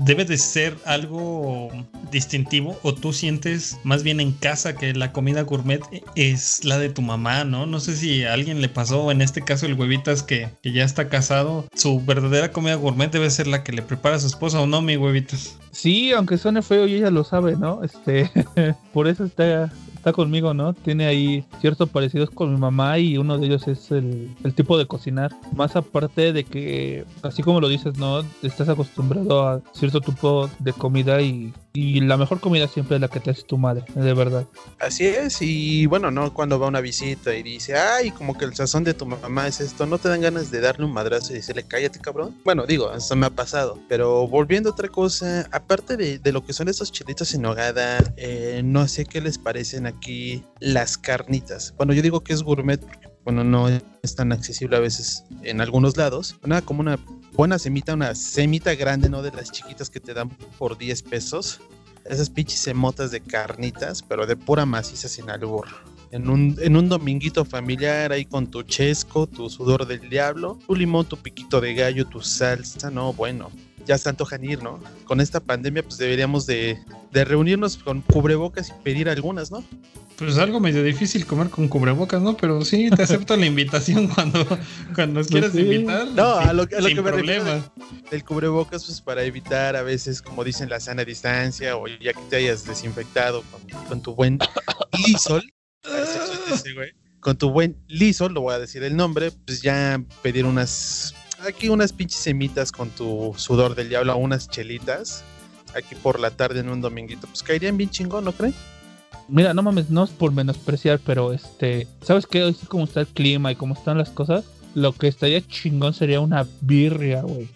debe de ser algo distintivo o tú sientes más bien en casa que la comida gourmet es la de tu mamá, ¿no? No sé si a alguien le pasó, en este caso el huevitas que, que ya está casado, su verdadera comida gourmet debe ser la que le prepara a su esposa o no, mi huevitas. Sí, aunque suene feo y ella lo sabe, ¿no? Este, por eso está, está conmigo, ¿no? Tiene ahí ciertos parecidos con mi mamá y uno de ellos es el, tipo de cocinar. Más aparte de que, así como lo dices, ¿no? Estás acostumbrado a cierto tipo de comida y, la mejor comida siempre es la que te hace tu madre, de verdad. Así es, y bueno, ¿no? Cuando va a una visita y dice, ay, como que el sazón de tu mamá es esto, ¿no te dan ganas de darle un madrazo y decirle, cállate, cabrón? Bueno, digo, eso me ha pasado, pero volviendo a otra cosa, aparte de, lo que son estos chilitos en nogada, eh, no sé qué les parecen aquí las carnitas. Bueno, yo digo que es gourmet bueno, no es tan accesible a veces en algunos lados. Nada como una buena semita, una semita grande, ¿no? De las chiquitas que te dan por 10 pesos esas pinches emotas de carnitas, pero de pura maciza sin albur. En un, en un dominguito familiar ahí con tu chesco, tu sudor del diablo, tu limón, tu piquito de gallo, tu salsa, no, bueno, ya se antojan ir, ¿no? Con esta pandemia pues deberíamos de, de reunirnos con cubrebocas y pedir algunas, ¿no? Pues algo medio difícil comer con cubrebocas, ¿no? Pero sí, te acepto la invitación cuando, cuando nos quieras sí. invitar. No, a sin- lo, a lo sin que me problema. refiero el cubrebocas pues para evitar a veces, como dicen, la sana distancia o ya que te hayas desinfectado con, con tu buen güey. Con tu buen Lysol, lo voy a decir el nombre, pues ya pedir unas, aquí unas pinches semitas con tu sudor del diablo, unas chelitas, aquí por la tarde en un dominguito, pues caerían bien chingón, ¿no creen? Mira, no mames, no es por menospreciar, pero este, ¿sabes qué? Hoy como está el clima y cómo están las cosas, lo que estaría chingón sería una birria, güey.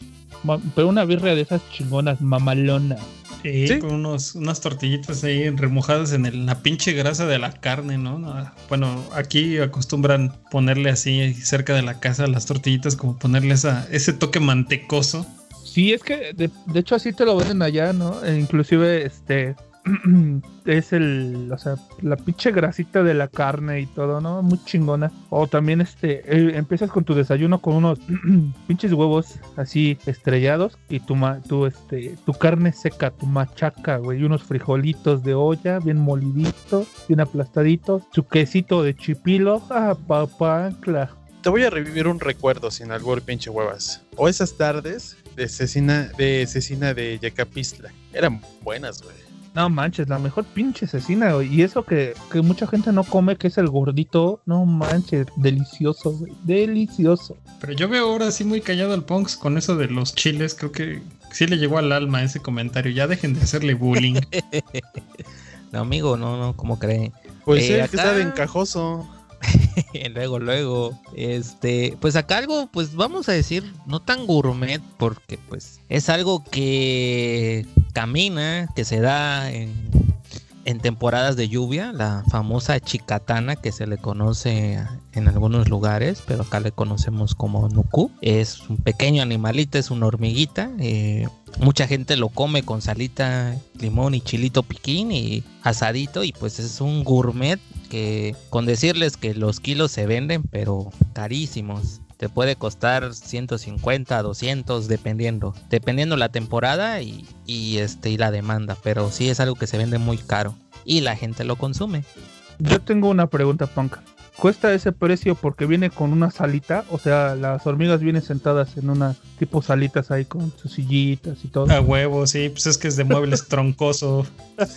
Pero una birria de esas chingonas, mamalona. Sí, Sí. con unos, unas tortillitas ahí remojadas en el- la pinche grasa de la carne, ¿no? No, Bueno, aquí acostumbran ponerle así cerca de la casa las tortillitas, como ponerle esa, ese toque mantecoso. Sí, es que de, de hecho así te lo venden allá, ¿no? E inclusive este es el, o sea, la pinche grasita de la carne y todo, ¿no? Muy chingona. O también este eh, empiezas con tu desayuno con unos pinches huevos así estrellados y tu ma- tu este tu carne seca, tu machaca, güey, y unos frijolitos de olla bien moliditos, bien aplastaditos, su quesito de chipilo, ah, papancla. Te voy a revivir un recuerdo sin albur, pinche huevas. O esas tardes de cecina de cecina de Yecapistla. Eran buenas, güey. No manches, la mejor pinche cecina, güey. Y eso que, que mucha gente no come, que es el gordito. No manches, delicioso, güey. Delicioso. Pero yo veo ahora sí muy callado al Punks con eso de los chiles. Creo que sí le llegó al alma ese comentario. Ya dejen de hacerle bullying. No, amigo, no, no, ¿cómo cree? Pues Eh, sí, que está de encajoso. luego, luego, este, pues acá algo, pues vamos a decir, no tan gourmet, porque pues es algo que camina, que se da en, en temporadas de lluvia, la famosa chicatana que se le conoce en algunos lugares, pero acá le conocemos como nuku. Es un pequeño animalito, es una hormiguita. eh, mucha gente lo come con salita, limón y chilito piquín y asadito y pues es un gourmet que con decirles que los kilos se venden pero carísimos. Te puede costar 150, 200, dependiendo. Dependiendo la temporada y, y, este, y la demanda. Pero sí es algo que se vende muy caro. Y la gente lo consume. Yo tengo una pregunta, Punk. ¿Cuesta ese precio porque viene con una salita? O sea, las hormigas vienen sentadas en una tipo salitas ahí con sus sillitas y todo. A huevo, sí, pues es que es de muebles troncoso.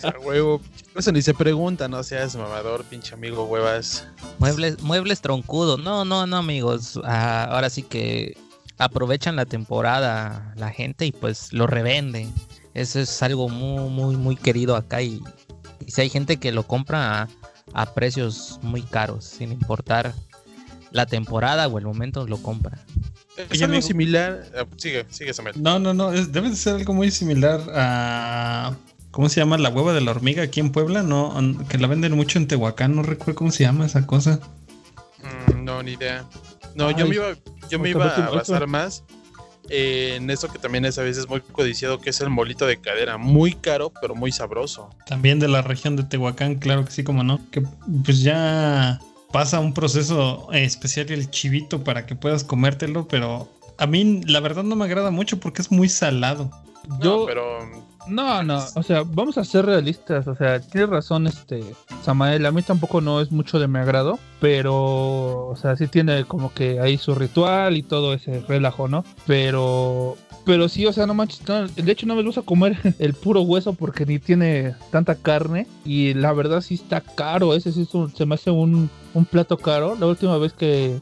A huevo. Eso ni se pregunta, no seas mamador, pinche amigo, huevas. Muebles, muebles troncudos. No, no, no, amigos. Ah, ahora sí que aprovechan la temporada la gente y pues lo revenden. Eso es algo muy, muy, muy querido acá y, y si hay gente que lo compra a, a precios muy caros, sin importar la temporada o el momento lo compra. Es algo similar. ah, Sigue, sigue, Samuel. No, no, no, es- debe de ser algo muy similar a... ¿Cómo se llama? La hueva de la hormiga aquí en Puebla, ¿no? Que la venden mucho en Tehuacán, no recuerdo cómo se llama esa cosa. Mm, no, ni idea. No, yo me iba, yo me iba a basar más en eso que también es a veces muy codiciado, que es el molito de cadera. Muy caro, pero muy sabroso. También de la región de Tehuacán, claro que sí, como no. Que pues ya pasa un proceso eh, especial el chivito para que puedas comértelo, pero a mí la verdad no me agrada mucho porque es muy salado. Yo, No, pero No, no, o sea, vamos a ser realistas, o sea, tienes razón este Samael, a mí tampoco no es mucho de mi agrado, pero, o sea, sí tiene como que ahí su ritual y todo ese relajo, ¿no? Pero, pero sí, o sea, no manches, no, de hecho no me gusta comer el puro hueso porque ni tiene tanta carne y la verdad sí está caro, ese sí es un- se me hace un, un plato caro, la última vez que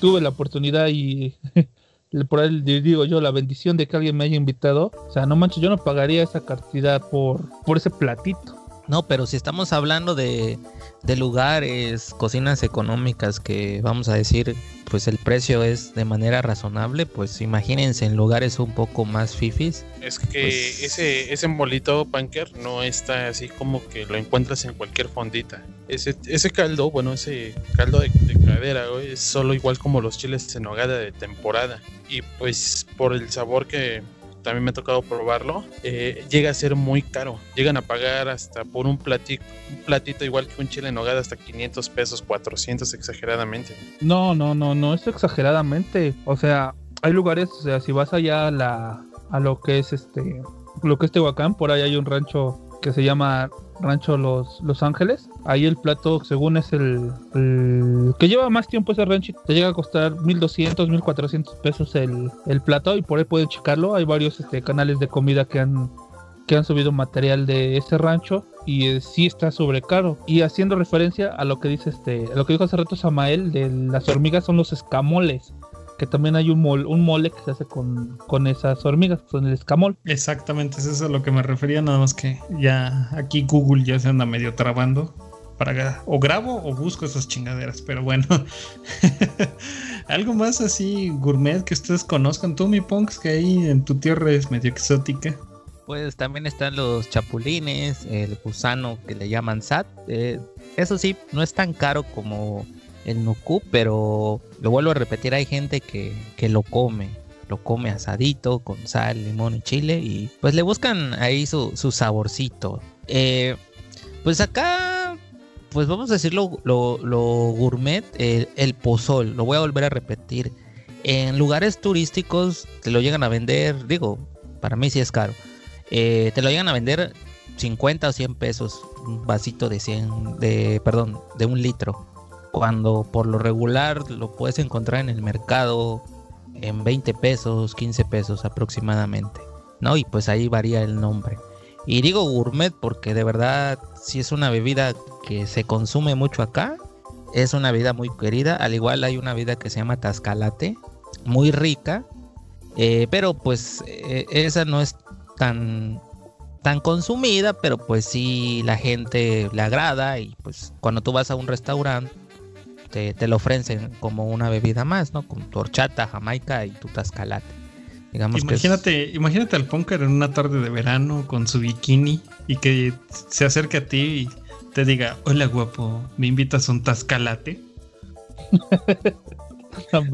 tuve la oportunidad y... por ahí digo yo, la bendición de que alguien me haya invitado. O sea, no manches, yo no pagaría esa cantidad por, por ese platito. No, pero si estamos hablando de, de lugares, cocinas económicas que vamos a decir, pues el precio es de manera razonable, pues imagínense en lugares un poco más fifis. es que Pues- ese, ese molito punker no está así como que lo encuentras en cualquier fondita. Ese, ese caldo, bueno, ese caldo de, de cadera, güey, es solo igual como los chiles en nogada de temporada. Y pues por el sabor que también me ha tocado probarlo, eh, llega a ser muy caro. Llegan a pagar hasta por un platito, un platito igual que un chile en nogada hasta 500 pesos, 400 exageradamente. No, no, no, no, es exageradamente. O sea, hay lugares, o sea, si vas allá a la a lo que es este lo que es Tehuacán, por ahí hay un rancho que se llama Rancho Los, Los Ángeles. Ahí el plato, según es el, que lleva más tiempo ese rancho, te llega a costar 1200, 1400 pesos el, el plato. Y por ahí pueden checarlo. Hay varios este, canales de comida que han, que han subido material de ese rancho. Y eh, sí está sobrecaro. Y haciendo referencia a lo que dice este, a lo que dijo hace rato Samael de las hormigas son los escamoles. Que también hay un, mol- un mole que se hace con, con esas hormigas, con el escamol. Exactamente, es eso a lo que me refería, nada más que ya aquí Google ya se anda medio trabando. Para, o grabo o busco esas chingaderas, pero bueno. Algo más así gourmet que ustedes conozcan. Tú, mi punks, que ahí en tu tierra es medio exótica. Pues también están los chapulines, el gusano que le llaman sat. eh, eso sí, no es tan caro como el nuku, pero lo vuelvo a repetir, hay gente que, que lo come. Lo come asadito, con sal, limón y chile. Y pues le buscan ahí su, su saborcito. Eh, pues acá, pues vamos a decirlo, lo, lo gourmet, el, pozol. Lo voy a volver a repetir. En lugares turísticos te lo llegan a vender, digo, para mí sí es caro. Eh, te lo llegan a vender 50 o 100 pesos, un vasito de 100, de, perdón, de un litro. Cuando por lo regular lo puedes encontrar en el mercado en 20 pesos, 15 pesos aproximadamente. ¿No? Y pues ahí varía el nombre. Y digo gourmet porque de verdad si es una bebida que se consume mucho acá. Es una bebida muy querida. Al igual hay una bebida que se llama tascalate. Muy rica. eh, pero pues eh, esa no es tan tan consumida, pero pues sí la gente le agrada y pues cuando tú vas a un restaurante te, te lo ofrecen como una bebida más, ¿no? Con tu horchata, jamaica y tu tascalate. Digamos que es- Imagínate, imagínate al punker en una tarde de verano con su bikini y que se acerque a ti y te diga, hola guapo, ¿me invitas a un tascalate?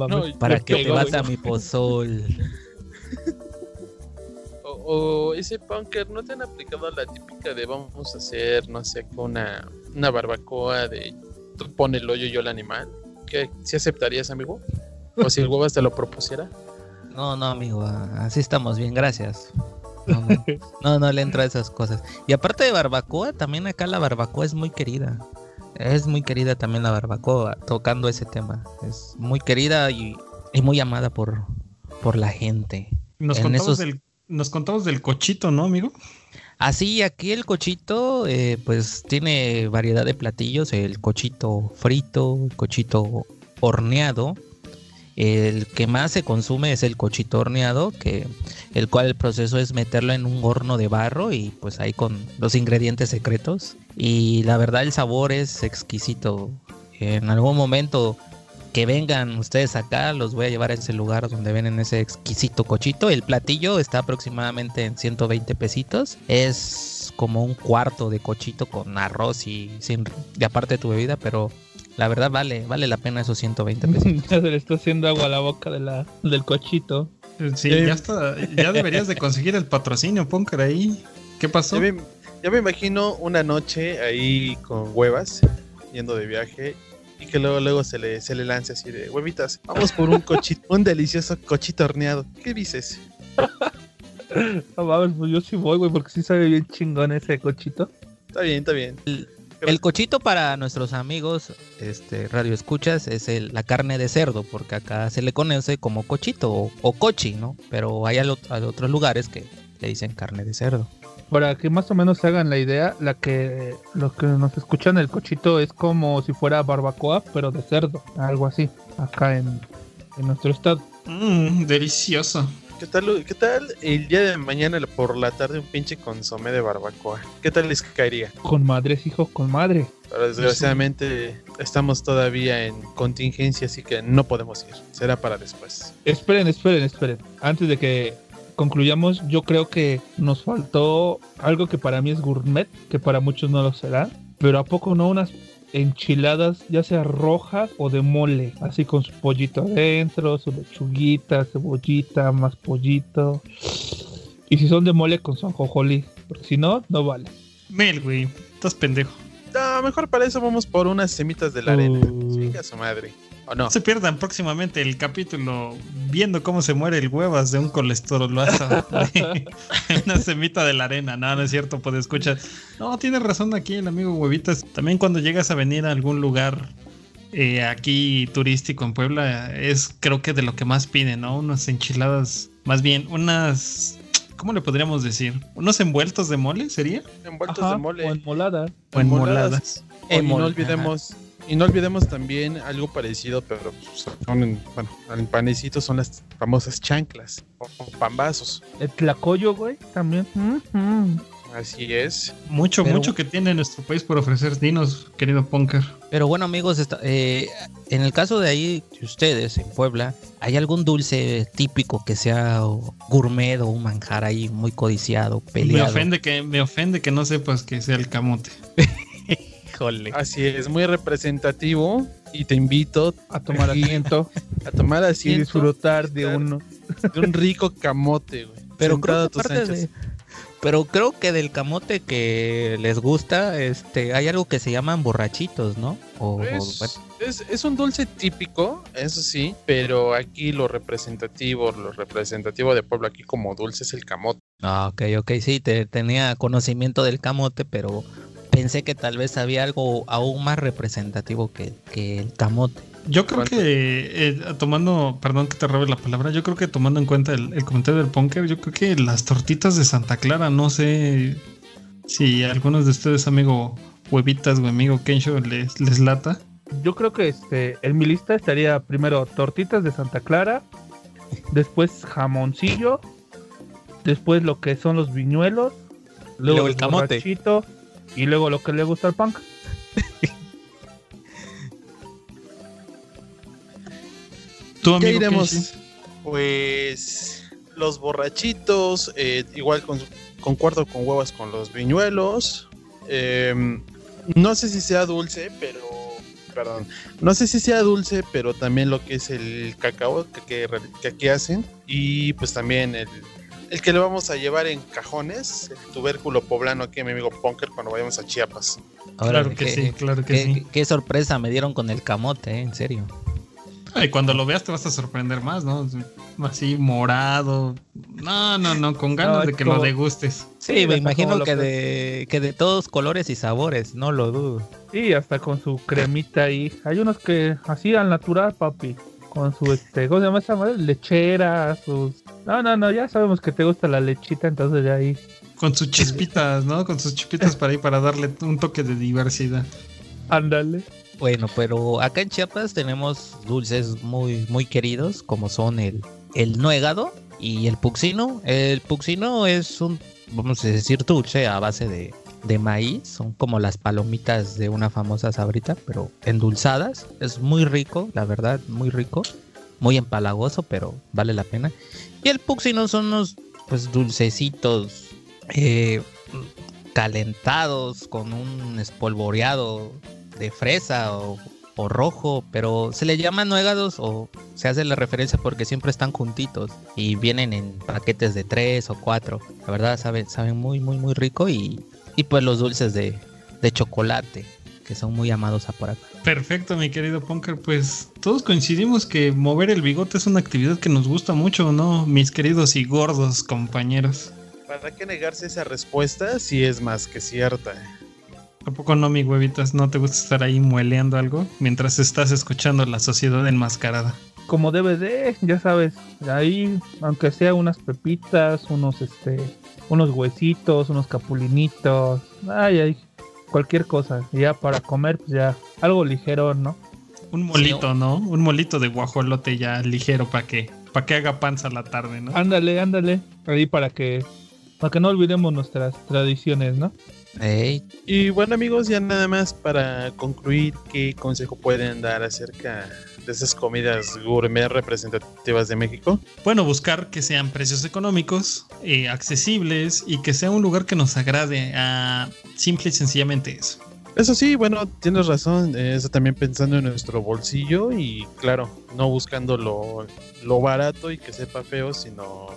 No para que te vas a mi pozol. O, o ese punker, ¿no te han aplicado la típica de vamos a hacer, no sé, una, una barbacoa de tú pon el hoyo y yo el animal? ¿Qué, ¿Sí aceptarías, amigo? O si el huevas te lo propusiera. No, no, amigo, así estamos bien, gracias. No, no, no, no le entro a esas cosas. Y aparte de barbacoa, también acá la barbacoa es muy querida. Es muy querida también la barbacoa, tocando ese tema. Es muy querida y, y muy amada por, por la gente. Nos En contamos, esos- del, nos contamos del cochito, ¿no, amigo? Así, aquí el cochito, eh, pues tiene variedad de platillos: el cochito frito, el cochito horneado. El que más se consume es el cochito horneado, que el cual el proceso es meterlo en un horno de barro y pues ahí con los ingredientes secretos. Y la verdad el sabor es exquisito. En algún momento que vengan ustedes acá, los voy a llevar a ese lugar donde ven ese exquisito cochito. El platillo está aproximadamente en 120 pesitos. Es como un cuarto de cochito con arroz y sin y aparte tu bebida, pero la verdad vale, vale la pena esos 120 pesitos. ya se le está haciendo agua a la boca de la, del cochito. Sí, ya está. Ya deberías de conseguir el patrocinio, Punker, ahí. ¿Qué pasó? Ya me, ya me imagino una noche ahí con huevas, yendo de viaje, y que luego, luego se le, se le lance así de huevitas. Vamos por un cochito, un delicioso cochito horneado. ¿Qué dices? No mames, pues yo sí voy, güey, porque sí sabe bien chingón ese cochito. Está bien, está bien. El cochito para nuestros amigos, este radio escuchas, es el- la carne de cerdo, porque acá se le conoce como cochito o, o cochi, ¿no? Pero hay al a otros lugares que le dicen carne de cerdo. Para que más o menos se hagan la idea, la que los que nos escuchan el cochito es como si fuera barbacoa, pero de cerdo, algo así, acá en, en nuestro estado. Mmm, delicioso. ¿Qué tal, ¿Qué tal el día de mañana por la tarde un pinche consomé de barbacoa? ¿Qué tal les caería? Con madres, hijo, con madre. Pero desgraciadamente estamos todavía en contingencia, así que no podemos ir. Será para después. Esperen, esperen, esperen. Antes de que concluyamos, yo creo que nos faltó algo que para mí es gourmet, que para muchos no lo será. Pero ¿a poco no unas enchiladas, ya sea rojas o de mole? Así con su pollito adentro, su lechuguita, cebollita, más pollito. Y si son de mole con su anjojolí, porque si no, no vale. Mel, güey. Estás pendejo. No, mejor para eso vamos por unas semitas de la arena. Uh. Chinga su madre. ¿O no? No se pierdan próximamente el capítulo viendo cómo se muere el huevas de un colesterolazo. una semita de la arena. No, no es cierto, puede escuchar. No, tiene razón aquí el amigo Huevitas. También cuando llegas a venir a algún lugar eh, aquí turístico en Puebla, es creo que de lo que más piden, ¿no? Unas enchiladas, más bien unas... ¿Cómo le podríamos decir? ¿Unos envueltos de mole sería? Envueltos Ajá, de mole. O enmolada. O enmoladas. Y no olvidemos, y no olvidemos también algo parecido, pero son, en- bueno, en panecitos son las famosas chanclas o, o pambazos. El tlacoyo, güey, también. Así es. Mucho, Pero- mucho que tiene nuestro país por ofrecer. Dinos, querido Punker. Pero bueno, amigos, esta- eh, en el caso de ahí, de ustedes en Puebla, ¿hay algún dulce típico que sea gourmet o un manjar ahí muy codiciado, Me peleado? ofende que me ofende que no sepas que sea el camote. Híjole. Así es, muy representativo. Y te invito A tomar asiento a tomar y asiento disfrutar de uno. de un rico camote, güey. Pero creo que aparte de- pero creo que del camote que les gusta, este, hay algo que se llaman borrachitos, ¿no? O, o, Es, bueno, es- es un dulce típico, eso sí, pero aquí lo representativo, lo representativo de pueblo aquí como dulce es el camote. ah, ok, ok, sí, te, tenía conocimiento del camote, pero pensé que tal vez había algo aún más representativo que, que el camote. Yo creo ¿Cuánto? que, eh, tomando, perdón que te robe la palabra, yo creo que tomando en cuenta el, el comentario del Punker, yo creo que las tortitas de Santa Clara, no sé si algunos de ustedes, amigo Huevitas o amigo Kensho, les, les lata. Yo creo que este, en mi lista estaría primero tortitas de Santa Clara, después jamoncillo, después lo que son los viñuelos, luego, Luego el camote. borrachito, y luego lo que le gusta al punk. ¿Tú, ¿Qué iremos? Pues los borrachitos, eh, igual con, concuerdo con huevas con los viñuelos. Em, no sé si sea dulce, pero. Perdón. No sé si sea dulce, pero también lo que es el cacao que, que, que aquí hacen. Y pues también el, el que le vamos a llevar en cajones, el tubérculo poblano aquí, mi amigo Punker, cuando vayamos a Chiapas. Claro Órale, que qué- sí, claro que qué, sí. qué- qué sorpresa me dieron con el camote, eh, en serio. Y cuando lo veas te vas a sorprender más, ¿no? Así morado. No, no, no, con ganas No, de que como- lo degustes. Sí, Sí, me imagino lo que de, que de todos colores y sabores, no lo dudo. Y hasta con su cremita ahí. Hay unos que así al natural, papi. Con su, este, ¿cómo se llama esa madre? Lechera, sus... No, no, no, ya sabemos que te gusta la lechita, entonces ya ahí. Con sus chispitas, ¿no? Con sus chispitas para ahí, para darle un toque de diversidad. Ándale. Bueno, pero acá en Chiapas tenemos dulces muy, muy queridos, como son el, el nuegado y el puxino. El puxino es un, vamos a decir, dulce a base de, de maíz. Son como las palomitas de una famosa sabrita, pero endulzadas. Es muy rico, la verdad, muy rico. Muy empalagoso, pero vale la pena. Y el puxino son unos pues dulcecitos eh, calentados con un espolvoreado de fresa o, rojo, pero se le llaman nuegados o se hace la referencia porque siempre están juntitos y vienen en paquetes de tres o cuatro. La verdad saben, saben muy, muy, muy rico y, y pues los dulces de, de chocolate que son muy amados a por acá. Perfecto, mi querido Punker. Pues todos coincidimos que mover el bigote es una actividad que nos gusta mucho, ¿no? Mis queridos y gordos compañeros. ¿Para qué negarse esa respuesta si es más que cierta? ¿A poco no, mi huevitas? ¿No te gusta estar ahí mueleando algo mientras estás escuchando la sociedad enmascarada? Como DVD, ya sabes. Ahí, aunque sea unas pepitas, unos, este, unos huesitos, unos capulinitos. Ay, ay. Cualquier cosa. Y Ya para comer, pues ya. Algo ligero, ¿no? Un molito, ¿no? Un molito de guajolote ya ligero para que, para que haga panza la tarde, ¿no? Ándale, ándale. Ahí para que. Para que no olvidemos nuestras tradiciones, ¿no? Ey, Y bueno amigos, ya nada más para concluir, ¿qué consejo pueden dar acerca de esas comidas gourmet representativas de México? Bueno, buscar que sean precios económicos, eh, accesibles y que sea un lugar que nos agrade. a simple y sencillamente eso. Eso sí, bueno, tienes razón, eh, eso también pensando en nuestro bolsillo y claro, no buscando lo, lo barato y que sepa feo, sino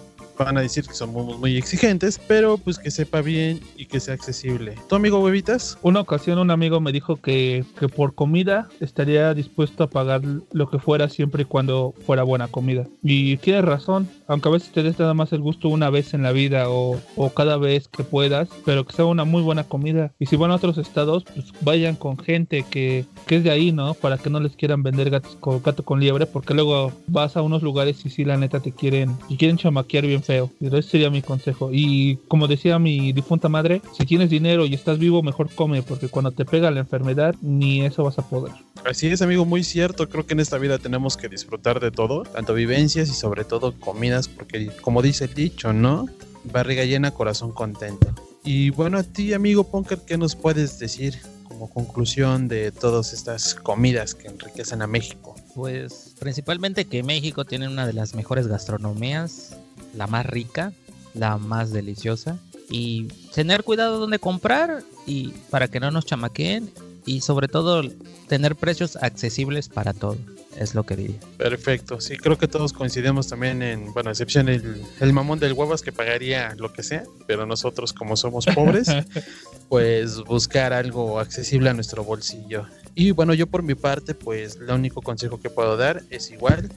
van a decir que somos muy exigentes, pero pues que sepa bien y que sea accesible. ¿Tu amigo huevitas? Una ocasión un amigo me dijo que, que por comida estaría dispuesto a pagar lo que fuera siempre y cuando fuera buena comida. Y tiene razón, aunque a veces te des nada más el gusto una vez en la vida o, o cada vez que puedas, pero que sea una muy buena comida. Y si van a otros estados, pues vayan con gente que, que es de ahí, ¿no? Para que no les quieran vender gatos con, gato con liebre, porque luego vas a unos lugares y sí, la neta te quieren, y quieren chamaquear bien feo. Y ese sería mi consejo. Y como decía mi difunta madre, si tienes dinero y estás vivo, mejor come, porque cuando te pega la enfermedad, ni eso vas a poder. Así es, amigo, muy cierto. Creo que en esta vida tenemos que disfrutar de todo, tanto vivencias y sobre todo comidas, porque como dice el dicho, ¿no? Barriga llena, corazón contento. Y bueno, a ti, amigo Punker, ¿qué nos puedes decir como conclusión de todas estas comidas que enriquecen a México? Pues principalmente que México tiene una de las mejores gastronomías, la más rica, la más deliciosa y tener cuidado donde comprar y para que no nos chamaqueen y sobre todo tener precios accesibles para todo, es lo que diría. Perfecto, sí, creo que todos coincidimos también en, bueno, excepción el, el mamón del huevas que pagaría lo que sea, pero nosotros como somos pobres, pues buscar algo accesible a nuestro bolsillo. Y bueno, yo por mi parte, pues el único consejo que puedo dar es igual,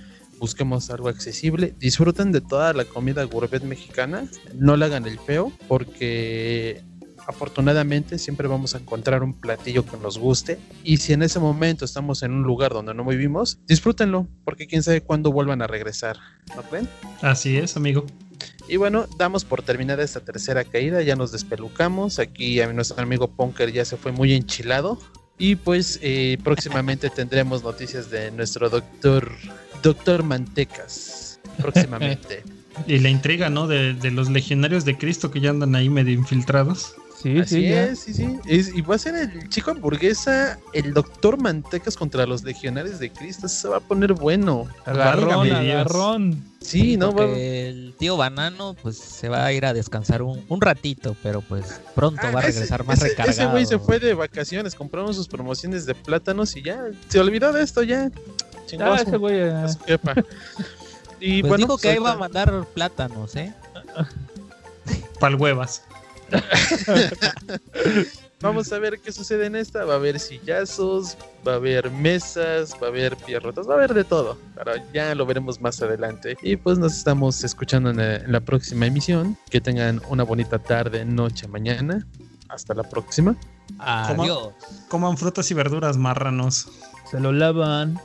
busquemos algo accesible, disfruten de toda la comida gourmet mexicana, no le hagan el feo, porque afortunadamente siempre vamos a encontrar un platillo que nos guste. Y si en ese momento estamos en un lugar donde no vivimos, disfrútenlo, porque quién sabe cuándo vuelvan a regresar, ¿no creen? Así es, amigo. Y bueno, damos por terminada esta tercera caída, ya nos despelucamos, aquí a nuestro amigo Punker ya se fue muy enchilado. Y pues eh, próximamente tendremos noticias de nuestro doctor, doctor Mantecas, próximamente. Y la intriga, ¿no? De, de los legionarios de Cristo que ya andan ahí medio infiltrados. Sí, Así sí, es, sí, sí. Es- y va a ser el chico hamburguesa, el doctor Mantecas contra los legionarios de Cristo. Eso se va a poner bueno. Agarrón, agarrón. Sí, ¿no? Va- el tío Banano pues se va a ir a descansar un, un ratito, pero pues pronto Ah, va a ese- regresar más ese- recargado. Ese güey se fue de vacaciones, compraron sus promociones de plátanos y ya se olvidó de esto ya. Chingó Ah, ese güey. a eh, su jefa. Y Pues bueno, dijo que pues, iba a mandar plátanos, ¿eh? Pal huevas. Vamos a ver qué sucede en esta. Va a haber sillazos, va a haber mesas, va a haber pierrotas, va a haber de todo. Pero ya lo veremos más adelante. Y pues nos estamos escuchando en la, en la próxima emisión. Que tengan una bonita tarde, noche, mañana. Hasta la próxima. Adiós. Coman frutas y verduras, marranos. Se lo lavan.